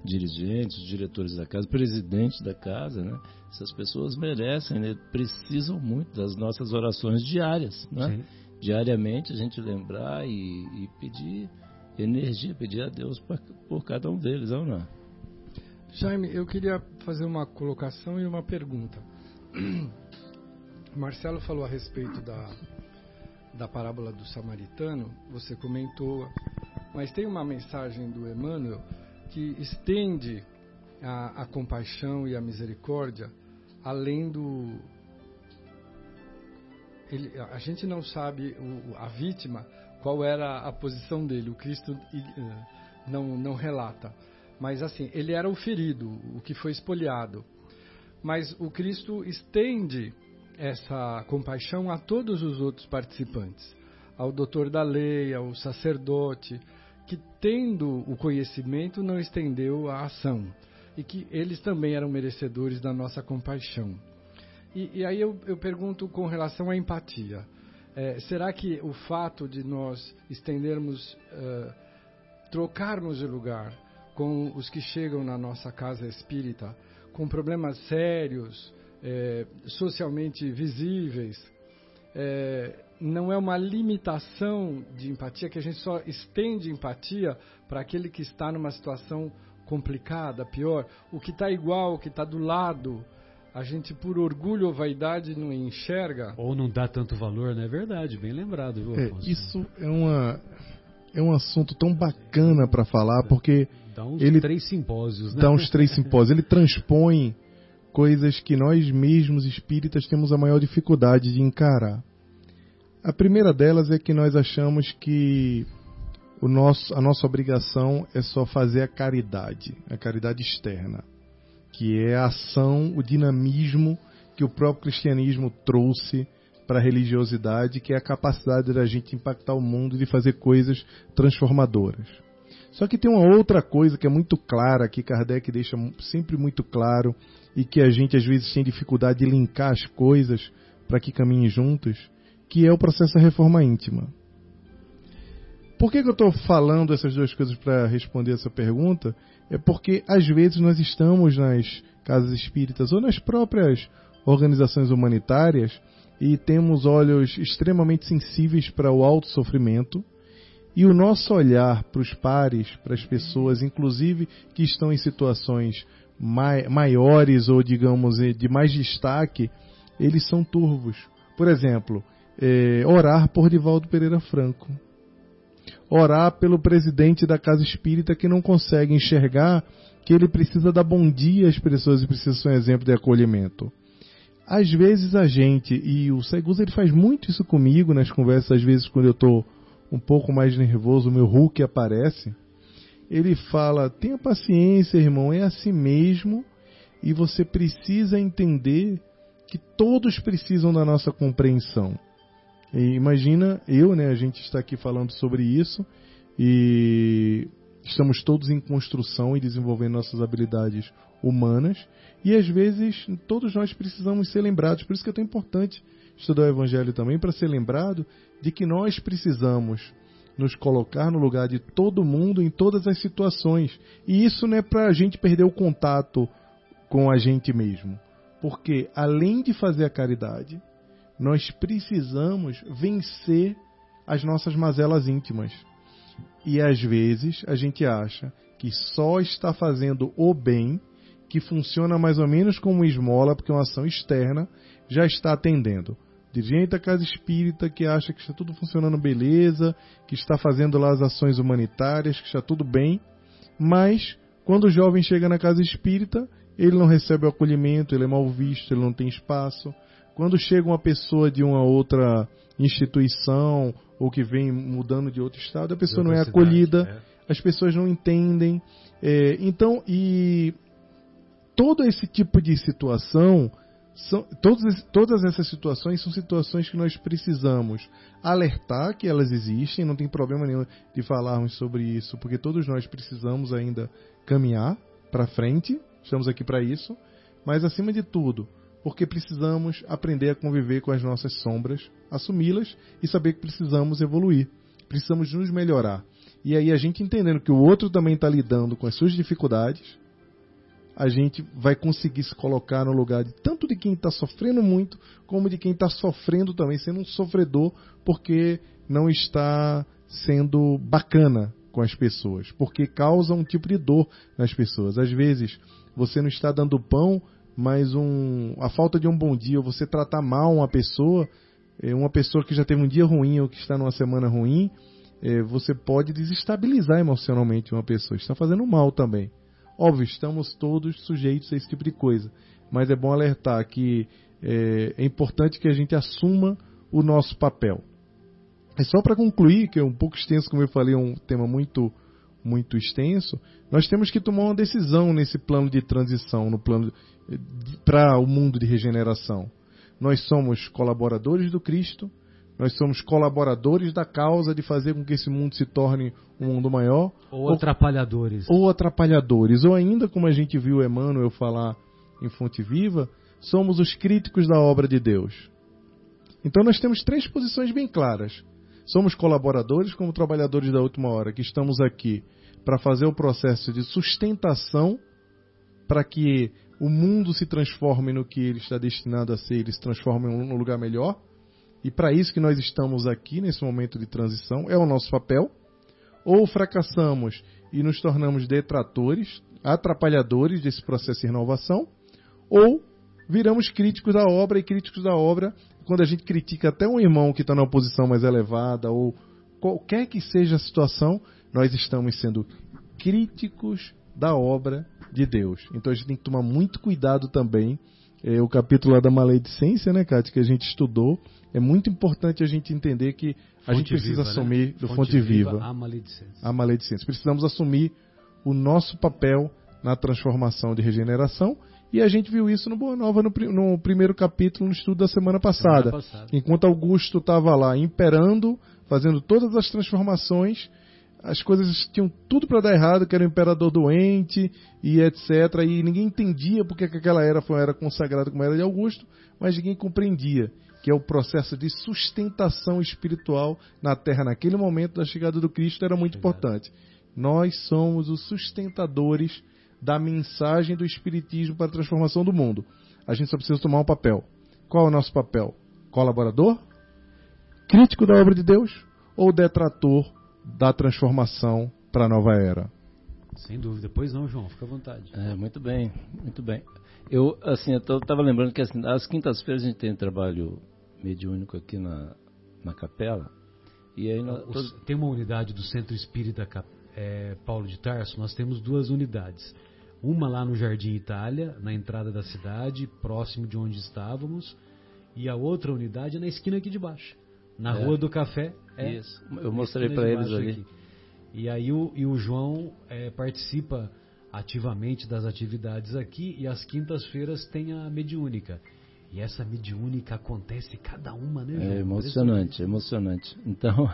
dirigentes, os diretores da casa, presidentes da casa, né? Essas pessoas merecem, né? precisam muito das nossas orações diárias, né? Diariamente a gente lembrar e, e pedir energia, pedir a Deus pra, por cada um deles, não é? Jaime, eu queria fazer uma colocação e uma pergunta. Marcelo falou a respeito da, da parábola do samaritano, você comentou, mas tem uma mensagem do Emmanuel que estende a, a compaixão e a misericórdia além do. Ele, a gente não sabe, o, a vítima, qual era a posição dele, o Cristo eh, não, não relata mas assim, ele era o ferido, o que foi espoliado. Mas o Cristo estende essa compaixão a todos os outros participantes, ao doutor da lei, ao sacerdote, que tendo o conhecimento não estendeu a ação e que eles também eram merecedores da nossa compaixão. E, e aí eu, eu, pergunto com relação à empatia. É, será que o fato de nós estendermos, uh, trocarmos de lugar, com os que chegam na nossa casa espírita com problemas sérios, é, socialmente visíveis. É, não é uma limitação de empatia, que a gente só estende empatia para aquele que está numa situação complicada, pior. O que está igual, o que está do lado, a gente por orgulho ou vaidade não enxerga. Ou não dá tanto valor, não é verdade? Bem lembrado, viu, é, Isso é, uma, é um assunto tão bacana para falar, porque Dá uns ele três simpósios, né? Dá uns três simpósios. Ele transpõe coisas que nós mesmos espíritas temos a maior dificuldade de encarar. A primeira delas é que nós achamos que o nosso, a nossa obrigação é só fazer a caridade, a caridade externa, que é a ação, o dinamismo que o próprio cristianismo trouxe para a religiosidade, que é a capacidade da gente impactar o mundo e de fazer coisas transformadoras. Só que tem uma outra coisa que é muito clara, que Kardec deixa sempre muito claro e que a gente às vezes tem dificuldade de linkar as coisas para que caminhem juntos, que é o processo da reforma íntima. Por que, que eu estou falando essas duas coisas para responder essa pergunta? É porque às vezes nós estamos nas casas espíritas ou nas próprias organizações humanitárias e temos olhos extremamente sensíveis para o alto sofrimento E o nosso olhar para os pares, para as pessoas, inclusive que estão em situações mai maiores ou, digamos, de mais destaque, eles são turvos. Por exemplo, é, orar por Divaldo Pereira Franco. Orar pelo presidente da Casa Espírita que não consegue enxergar que ele precisa dar bom dia às pessoas e precisa ser um exemplo de acolhimento. Às vezes a gente, e o Saigusa ele faz muito isso comigo nas conversas, às vezes quando eu estou um pouco mais nervoso, o meu Hulk aparece. Ele fala: tenha paciência, irmão, é assim mesmo, e você precisa entender que todos precisam da nossa compreensão. E imagina eu, né? A gente está aqui falando sobre isso e estamos todos em construção e desenvolvendo nossas habilidades humanas e às vezes todos nós precisamos ser lembrados. Por isso que é tão importante estudar o Evangelho também para ser lembrado de que nós precisamos nos colocar no lugar de todo mundo em todas as situações. E isso não é para a gente perder o contato com a gente mesmo. Porque além de fazer a caridade, nós precisamos vencer as nossas mazelas íntimas. E às vezes a gente acha que só está fazendo o bem, que funciona mais ou menos como esmola, porque é uma ação externa, já está atendendo dirigente da casa espírita que acha que está tudo funcionando beleza, que está fazendo lá as ações humanitárias, que está tudo bem, mas quando o jovem chega na casa espírita, ele não recebe o acolhimento, ele é mal visto, ele não tem espaço. Quando chega uma pessoa de uma outra instituição ou que vem mudando de outro estado, a pessoa não é cidade, acolhida, é. as pessoas não entendem. É, então, e todo esse tipo de situação são, todas, todas essas situações são situações que nós precisamos alertar que elas existem, não tem problema nenhum de falarmos sobre isso, porque todos nós precisamos ainda caminhar para frente, estamos aqui para isso, mas acima de tudo, porque precisamos aprender a conviver com as nossas sombras, assumi-las e saber que precisamos evoluir, precisamos nos melhorar. E aí a gente entendendo que o outro também está lidando com as suas dificuldades, a gente vai conseguir se colocar no lugar de tanto de quem está sofrendo muito, como de quem está sofrendo também, sendo um sofredor, porque não está sendo bacana com as pessoas, porque causa um tipo de dor nas pessoas. Às vezes, você não está dando pão, mas um, a falta de um bom dia, ou você tratar mal uma pessoa, é, uma pessoa que já teve um dia ruim ou que está numa semana ruim, é, você pode desestabilizar emocionalmente uma pessoa. Está fazendo mal também. Óbvio, estamos todos sujeitos a esse tipo de coisa, mas é bom alertar que é, é importante que a gente assuma o nosso papel. E só para concluir, que é um pouco extenso, como eu falei, é um tema muito muito extenso, nós temos que tomar uma decisão nesse plano de transição, no plano para o mundo de regeneração. Nós somos colaboradores do Cristo, nós somos colaboradores da causa de fazer com que esse mundo se torne um mundo maior. Ou, ou atrapalhadores. Ou atrapalhadores. Ou ainda, como a gente viu Emmanuel falar em Fonte Viva, somos os críticos da obra de Deus. Então nós temos três posições bem claras. Somos colaboradores como trabalhadores da última hora, que estamos aqui para fazer o processo de sustentação para que o mundo se transforme no que ele está destinado a ser, ele se transforme em um lugar melhor e para isso que nós estamos aqui nesse momento de transição, é o nosso papel. Ou fracassamos e nos tornamos detratores, atrapalhadores desse processo de renovação, ou viramos críticos da obra e críticos da obra, quando a gente critica até um irmão que está numa posição mais elevada, ou qualquer que seja a situação, nós estamos sendo críticos da obra de Deus. Então a gente tem que tomar muito cuidado também. É, o capítulo da maledicência, né, Cátia, que a gente estudou, é muito importante a gente entender que a fonte gente precisa viva, né? assumir né? do fonte, fonte viva, viva, a maledicência. A maledicência. Precisamos assumir o nosso papel na transformação de regeneração e a gente viu isso no Boa Nova no, no primeiro capítulo no estudo da semana passada. Semana passada. Enquanto Augusto estava lá imperando, fazendo todas as transformações, as coisas tinham tudo para dar errado, que era o imperador doente e etc. E ninguém entendia porque aquela era foi uma era consagrada como era de Augusto, mas ninguém compreendia que é o processo de sustentação espiritual na terra naquele momento da chegada do Cristo era muito importante. Nós somos os sustentadores da mensagem do Espiritismo para a transformação do mundo. A gente só precisa tomar um papel. Qual é o nosso papel? Colaborador? Crítico da obra de Deus? Ou detrator da transformação para a nova era. Sem dúvida. Pois não, João, fica à vontade. É, muito bem, muito bem. Eu, assim, eu estava lembrando que assim, às quintas-feiras a gente tem trabalho mediúnico aqui na, na capela. E aí nós, Os, Tem uma unidade do Centro Espírita é, Paulo de Tarso, nós temos duas unidades. Uma lá no Jardim Itália, na entrada da cidade, próximo de onde estávamos, e a outra unidade é na esquina aqui de baixo, na é. Rua do Café. É, Isso, eu mostrei para eles ali. Aqui. E aí o, e o João é, participa ativamente das atividades aqui e às quintas-feiras tem a mediúnica. E essa mediúnica acontece cada uma, né? João? É emocionante, emocionante. Então,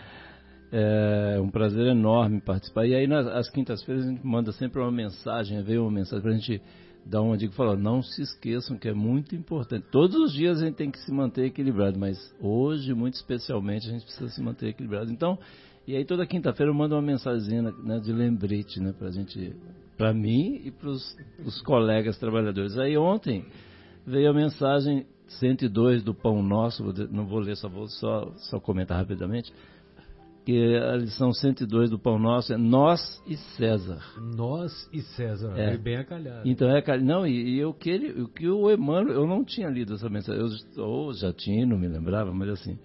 é um prazer enorme participar. E aí, nas, às quintas-feiras, a gente manda sempre uma mensagem, veio uma mensagem para a gente dar uma dica falar, não se esqueçam que é muito importante. Todos os dias a gente tem que se manter equilibrado, mas hoje, muito especialmente, a gente precisa se manter equilibrado. Então, e aí toda quinta-feira eu mando uma mensagem né, de lembrete, né, pra gente, para mim e para os colegas trabalhadores. Aí ontem veio a mensagem 102 do Pão Nosso, não vou ler, só vou só, só comentar rapidamente, que a lição 102 do Pão Nosso é Nós e César. Nós e César, é bem acalhado. Então é não e, e o que ele, o que o Emmanuel, eu não tinha lido essa mensagem, eu ou já tinha, não me lembrava, mas assim,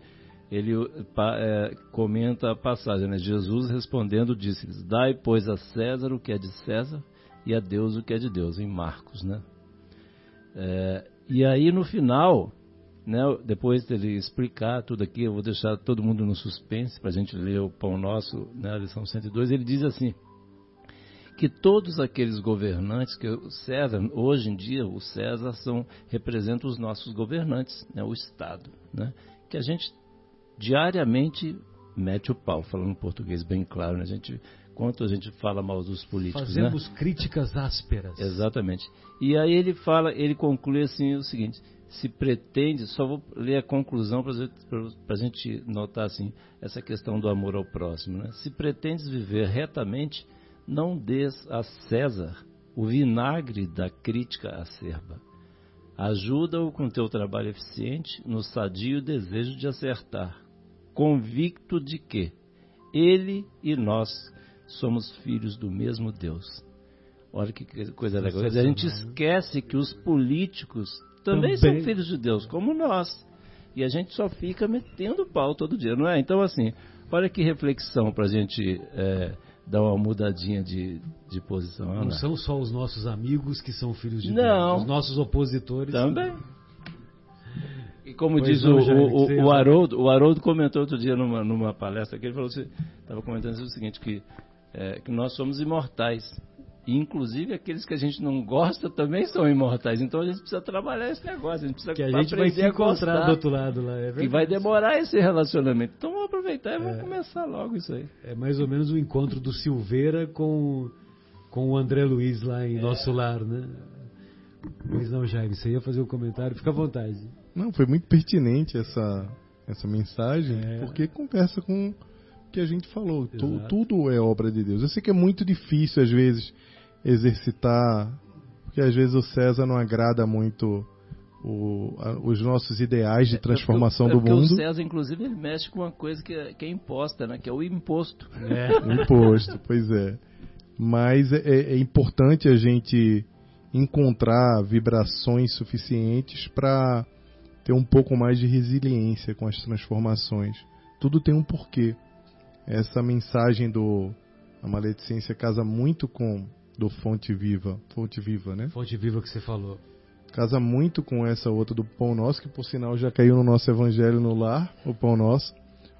ele é, comenta a passagem, né? Jesus respondendo disse-lhes: Dai pois a César o que é de César e a Deus o que é de Deus, em Marcos, né? É, e aí no final, né, depois dele explicar tudo aqui, eu vou deixar todo mundo no suspense para a gente ler o Pão Nosso, né, a lição 102, ele diz assim, que todos aqueles governantes, que o César, hoje em dia, o César são, representa os nossos governantes, né, o Estado, né, que a gente diariamente mete o pau, falando português bem claro, né, a gente quanto a gente fala mal dos políticos. Né? Fazemos né? críticas ásperas. Exatamente. E aí ele fala, ele conclui assim o seguinte: se pretende, só vou ler a conclusão para a gente notar assim essa questão do amor ao próximo. Né? Se pretendes viver retamente, não des a César o vinagre da crítica acerba. Ajuda-o com teu trabalho eficiente no sadio desejo de acertar, convicto de que ele e nós somos filhos do mesmo Deus. Olha que coisa legal. a gente esquece que os políticos também, também, são filhos de Deus, como nós. E a gente só fica metendo pau todo dia, não é? Então, assim, olha que reflexão para a gente é, dar uma mudadinha de, de posição. Não, não são só os nossos amigos que são filhos de não. Deus, os nossos opositores. Também. E como pois diz não, o, o, o, Haroldo, o Haroldo comentou outro dia numa, numa palestra que ele falou assim, estava comentando o seguinte, que é, que nós somos imortais. E, inclusive, aqueles que a gente não gosta também são imortais. Então, a gente precisa trabalhar esse negócio. A gente precisa que a gente vai se encontrar do outro lado lá. É que vai demorar esse relacionamento. Então, vamos aproveitar e vamos é, começar logo isso aí. É mais ou menos o encontro do Silveira com, com o André Luiz lá em é. Nosso Lar, né? Mas não, Jaime, você ia fazer um comentário? Fica à vontade. Não, foi muito pertinente essa, essa mensagem, é. porque conversa com que a gente falou. Tu, tudo é obra de Deus. Eu sei que é muito difícil, às vezes, exercitar, porque às vezes o César não agrada muito o, a, os nossos ideais de é, é transformação é, é do mundo. O César, inclusive, ele mexe com uma coisa que é, que é imposta, né? que é o imposto. É. imposto, pois é. Mas é, é importante a gente encontrar vibrações suficientes para ter um pouco mais de resiliência com as transformações. Tudo tem um porquê essa mensagem do a maledicência casa muito com do Fonte Viva, Fonte Viva, né? Fonte Viva que você falou. Casa muito com essa outra do Pão Nosso, que por sinal já caiu no nosso evangelho no lar, o Pão Nosso.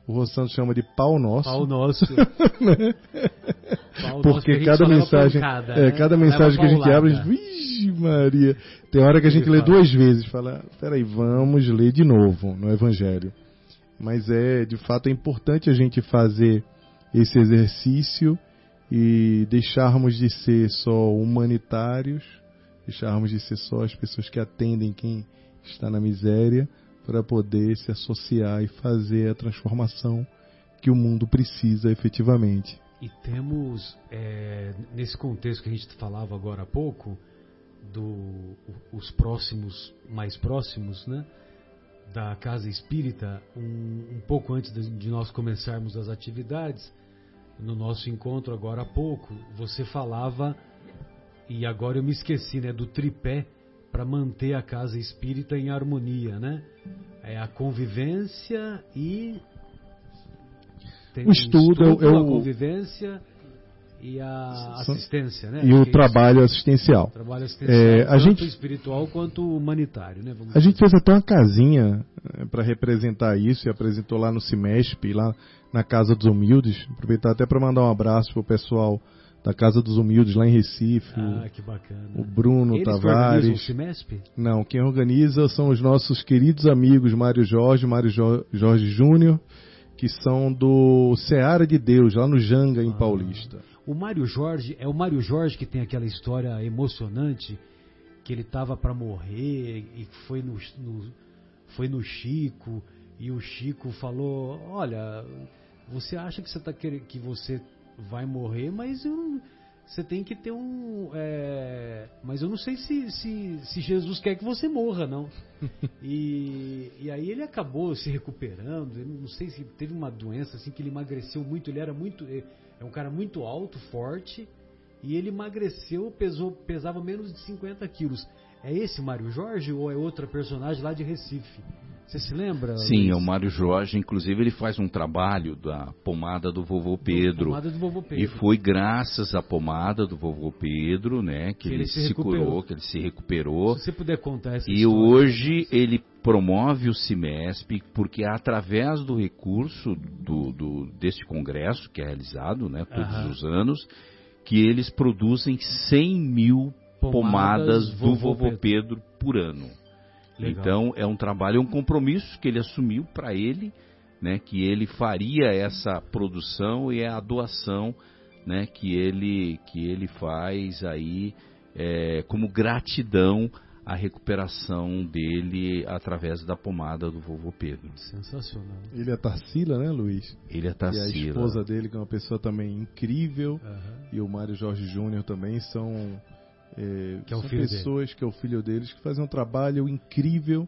O Rossanto chama de Pau Nosso. Pau Nosso. né? Pau Porque nosso, cada mensagem, pancada, é, né? cada mensagem que a gente abre, Vixe Maria. Tem hora que a gente lê duas vezes, fala, peraí, vamos ler de novo no evangelho mas é de fato é importante a gente fazer esse exercício e deixarmos de ser só humanitários, deixarmos de ser só as pessoas que atendem quem está na miséria, para poder se associar e fazer a transformação que o mundo precisa efetivamente. E temos, é, nesse contexto que a gente falava agora há pouco, do, os próximos mais próximos, né? da Casa Espírita, um, um pouco antes de, de nós começarmos as atividades, no nosso encontro agora há pouco, você falava, e agora eu me esqueci, né, do tripé para manter a casa espírita em harmonia, né? É a convivência e o estudo, o estudo o, a convivência e a assistência, né? E o trabalho assistencial. Trabalho assistencial, é, a tanto gente, espiritual quanto humanitário, né? Vamos a gente fez até uma casinha é, para representar isso e apresentou lá no Cimesp, lá na Casa dos Humildes. Aproveitar até para mandar um abraço pro pessoal da Casa dos Humildes lá em Recife. Ah, que bacana. O Bruno Eles Tavares. o Cimesp? Não, quem organiza são os nossos queridos amigos Mário Jorge, Mário Jorge Júnior, que são do Seara de Deus, lá no Janga, em ah. Paulista. O Mário Jorge, é o Mário Jorge que tem aquela história emocionante que ele estava para morrer e foi no, no, foi no Chico e o Chico falou: Olha, você acha que você tá querendo, que você vai morrer, mas eu, você tem que ter um. É, mas eu não sei se, se, se, Jesus quer que você morra, não. e, e aí ele acabou se recuperando. Eu não sei se teve uma doença assim que ele emagreceu muito. Ele era muito. É um cara muito alto, forte. E ele emagreceu, pesou, pesava menos de 50 quilos. É esse Mário Jorge ou é outra personagem lá de Recife? Você se lembra? Sim, é o Mário Jorge, inclusive ele faz um trabalho da pomada do vovô Pedro. pomada do vovô Pedro. E foi graças à pomada do vovô Pedro, né, que, que ele, ele, se, se curou, que ele se recuperou. Se você puder contar essa E história, hoje ele promove o CIMESP porque é através do recurso do, do deste congresso que é realizado, né, todos os anos, que eles produzem 100 mil pomadas, pomadas do vovô Pedro. Pedro por ano. Legal. Então é um trabalho, é um compromisso que ele assumiu para ele, né, que ele faria essa produção e é a doação, né, que ele que ele faz aí é, como gratidão à recuperação dele através da pomada do vovô Pedro. Sensacional. Ele é Tarsila, né, Luiz? Ele é Tarsila. E a esposa dele, que é uma pessoa também incrível, uhum. e o Mário Jorge Júnior também são é, que é o são filho pessoas dele. que é o filho deles que fazem um trabalho incrível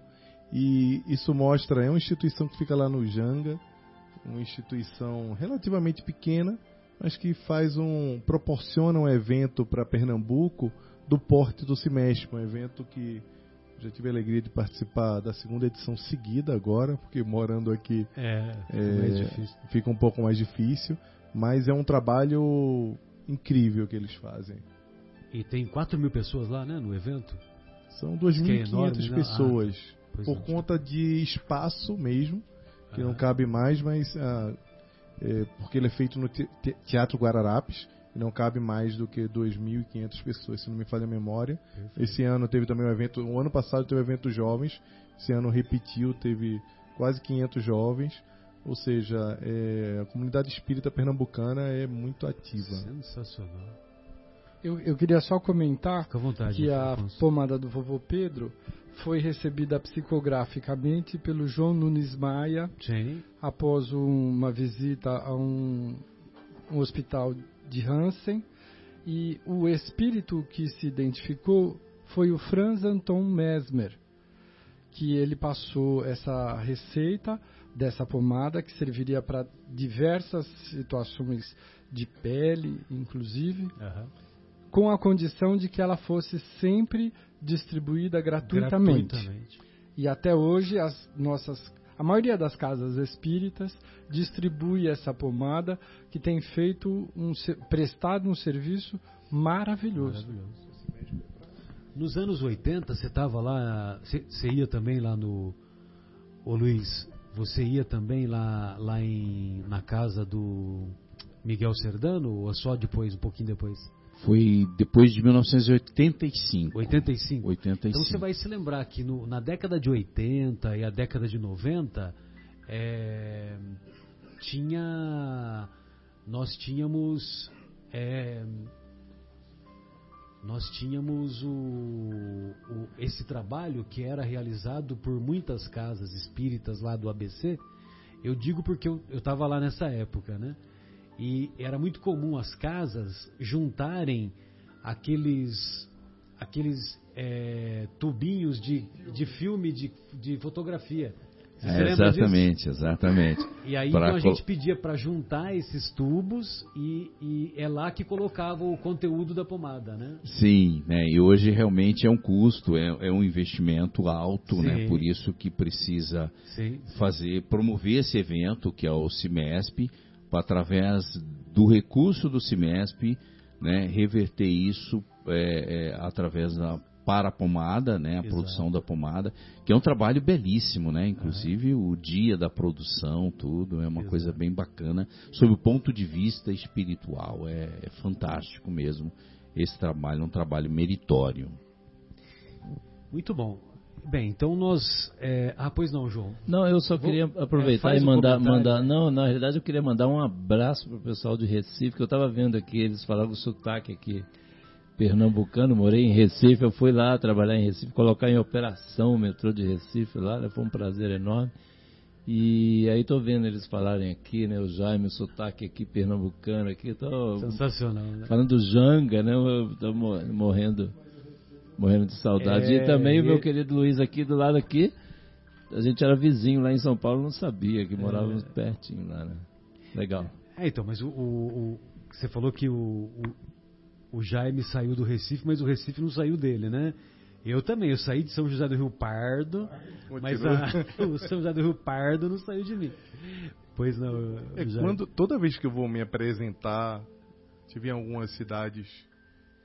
e isso mostra é uma instituição que fica lá no Janga, uma instituição relativamente pequena, mas que faz um proporciona um evento para Pernambuco do porte do Cimestre, um evento que já tive a alegria de participar da segunda edição seguida agora, porque morando aqui é, é fica um pouco mais difícil, mas é um trabalho incrível que eles fazem. E tem 4 mil pessoas lá, né, no evento? São 2.500 é pessoas. Ah, por conta de espaço mesmo, que ah. não cabe mais, mas ah, é, porque ele é feito no te Teatro Guararapes, e não cabe mais do que 2.500 pessoas, se não me falha a memória. Perfeito. Esse ano teve também um evento, o ano passado teve um evento jovens, esse ano repetiu, teve quase 500 jovens. Ou seja, é, a comunidade espírita pernambucana é muito ativa. Sensacional. Eu, eu queria só comentar vontade, que a pomada do vovô Pedro foi recebida psicograficamente pelo João Nunes Maia Sim. após uma visita a um, um hospital de Hansen. E o espírito que se identificou foi o Franz Anton Mesmer, que ele passou essa receita dessa pomada que serviria para diversas situações de pele, inclusive. Uhum com a condição de que ela fosse sempre distribuída gratuitamente. gratuitamente. E até hoje as nossas a maioria das casas espíritas distribui essa pomada que tem feito um prestado um serviço maravilhoso. maravilhoso. Nos anos 80, você estava lá, você ia também lá no Ô Luiz, você ia também lá lá em na casa do Miguel Serdano ou só depois, um pouquinho depois? Foi depois de 1985. 85? 85. Então você vai se lembrar que no, na década de 80 e a década de 90 é, tinha nós tínhamos é, nós tínhamos o, o, esse trabalho que era realizado por muitas casas espíritas lá do ABC. Eu digo porque eu estava lá nessa época, né? E era muito comum as casas juntarem aqueles aqueles é, tubinhos de, de filme de, de fotografia. É, exatamente, exatamente. E aí então, a gente pedia para juntar esses tubos e, e, é lá que colocava o conteúdo da pomada, né? Sim, né? E hoje realmente é um custo, é, é um investimento alto, né? Sim. né? Por isso que precisa sim. fazer, promover esse evento que é o Cimesp, para através do recurso do Cimesp, né? Reverter isso é, é, através da para a pomada, né, a Exato. produção da pomada, que é um trabalho belíssimo, né? Inclusive o dia da produção, tudo é uma Exato. coisa bem bacana, sob o ponto de vista espiritual, é, é fantástico mesmo. Esse trabalho é um trabalho meritório. Muito bom. Bem, então nós. É... Ah, pois não, João. Não, eu só queria Vou... aproveitar é, e mandar, mandar. Não, na realidade eu queria mandar um abraço para o pessoal de Recife, que eu estava vendo aqui, eles falaram o sotaque aqui pernambucano, morei em Recife, eu fui lá trabalhar em Recife, colocar em operação o metrô de Recife lá, né, foi um prazer enorme. E aí tô vendo eles falarem aqui, né, o Jaime, o sotaque aqui pernambucano aqui, tô sensacional, né? Falando do Janga, né, eu tô morrendo morrendo de saudade. É, e também e... o meu querido Luiz aqui do lado aqui, a gente era vizinho lá em São Paulo, não sabia que morávamos é... pertinho lá, né? Legal. É, então, mas o, o, o você falou que o, o Jaime saiu do Recife, mas o Recife não saiu dele, né? Eu também, eu saí de São José do Rio Pardo, mas a, o São José do Rio Pardo não saiu de mim. Pois não. É, quando, toda vez que eu vou me apresentar, tive em algumas cidades, é,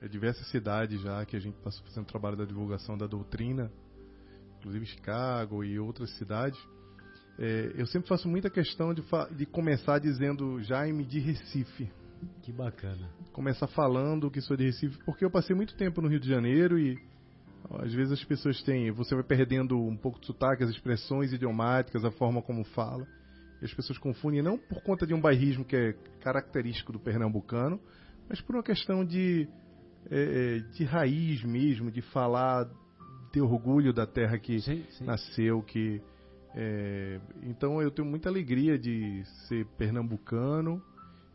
diversas cidades já, que a gente passou fazendo trabalho da divulgação da doutrina, inclusive Chicago e outras cidades, é, eu sempre faço muita questão de, de começar dizendo Jaime de Recife que bacana. Começar falando que sou de Recife, porque eu passei muito tempo no Rio de Janeiro e às vezes as pessoas têm, você vai perdendo um pouco de sotaque, as expressões idiomáticas, a forma como fala. E as pessoas confundem não por conta de um bairrismo que é característico do pernambucano, mas por uma questão de, é, é de raiz mesmo, de falar, ter orgulho da terra que sim, sim. nasceu, que é, então eu tenho muita alegria de ser pernambucano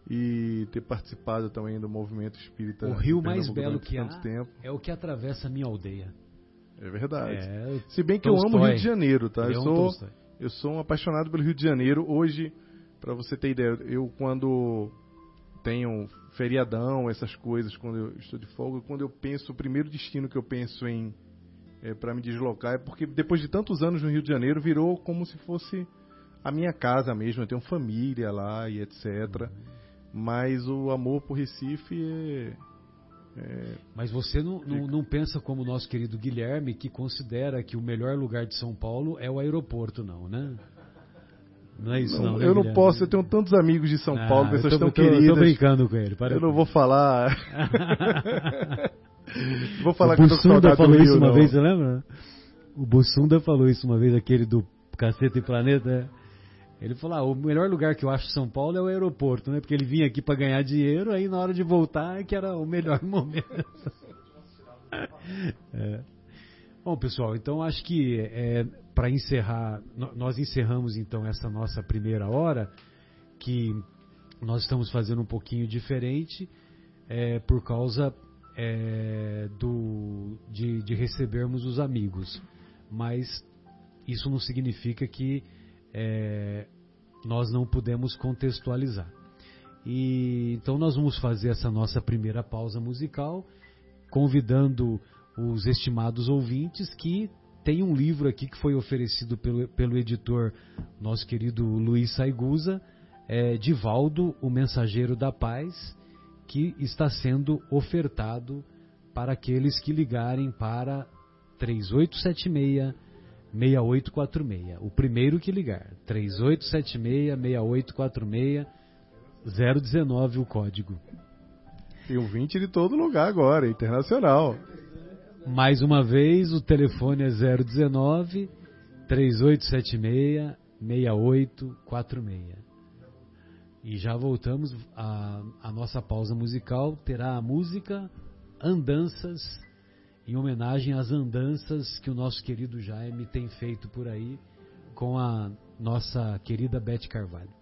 e ter participado também do movimento espírita. O rio mais belo que há tempo. é o que atravessa a minha aldeia. É verdade. É, Se bem que Tolstói. eu amo o Rio de Janeiro, tá? Eu sou, eu sou um apaixonado pelo Rio de Janeiro. Hoje, para você ter ideia, eu quando tenho feriadão, essas coisas, quando eu estou de folga, quando eu penso, o primeiro destino que eu penso em é, para me deslocar é porque depois de tantos anos no Rio de Janeiro virou como se fosse a minha casa mesmo. Eu tenho família lá e etc. Uhum. Mas o amor por Recife é. é Mas você não, não, não, pensa como o nosso querido Guilherme, que considera que o melhor lugar de São Paulo é o aeroporto, não, né? Não é isso, não. não né, eu não posso, eu tenho tantos amigos de São ah, Paulo, pessoas tô, tão tô, queridas. Eu tô brincando com ele. Para eu não vou falar. vou falar o que Bussunda falou Rio, isso uma não. vez, você lembra? O Bussunda falou isso uma vez, aquele do Caceta e Planeta. Ele falou: ah, o melhor lugar que eu acho São Paulo é o aeroporto, né? Porque ele vinha aqui para ganhar dinheiro, aí na hora de voltar é que era o melhor momento. é. Bom, pessoal, então acho que é, para encerrar, nós encerramos então essa nossa primeira hora, que nós estamos fazendo um pouquinho diferente é, por causa é, do, de, de recebermos os amigos. Mas isso não significa que é, nós não podemos contextualizar. E então nós vamos fazer essa nossa primeira pausa musical, convidando os estimados ouvintes que tem um livro aqui que foi oferecido pelo, pelo editor, nosso querido Luiz Saigusa, é, Divaldo, o Mensageiro da Paz, que está sendo ofertado para aqueles que ligarem para 3876 6846. O primeiro que ligar. 3876-6846. 019 o código. Tem 20 de todo lugar agora, internacional. Mais uma vez, o telefone é 019 3876 6846. E já voltamos à, à nossa pausa musical. Terá a música Andanças em homenagem às andanças que o nosso querido Jaime tem feito por aí com a nossa querida Beth Carvalho.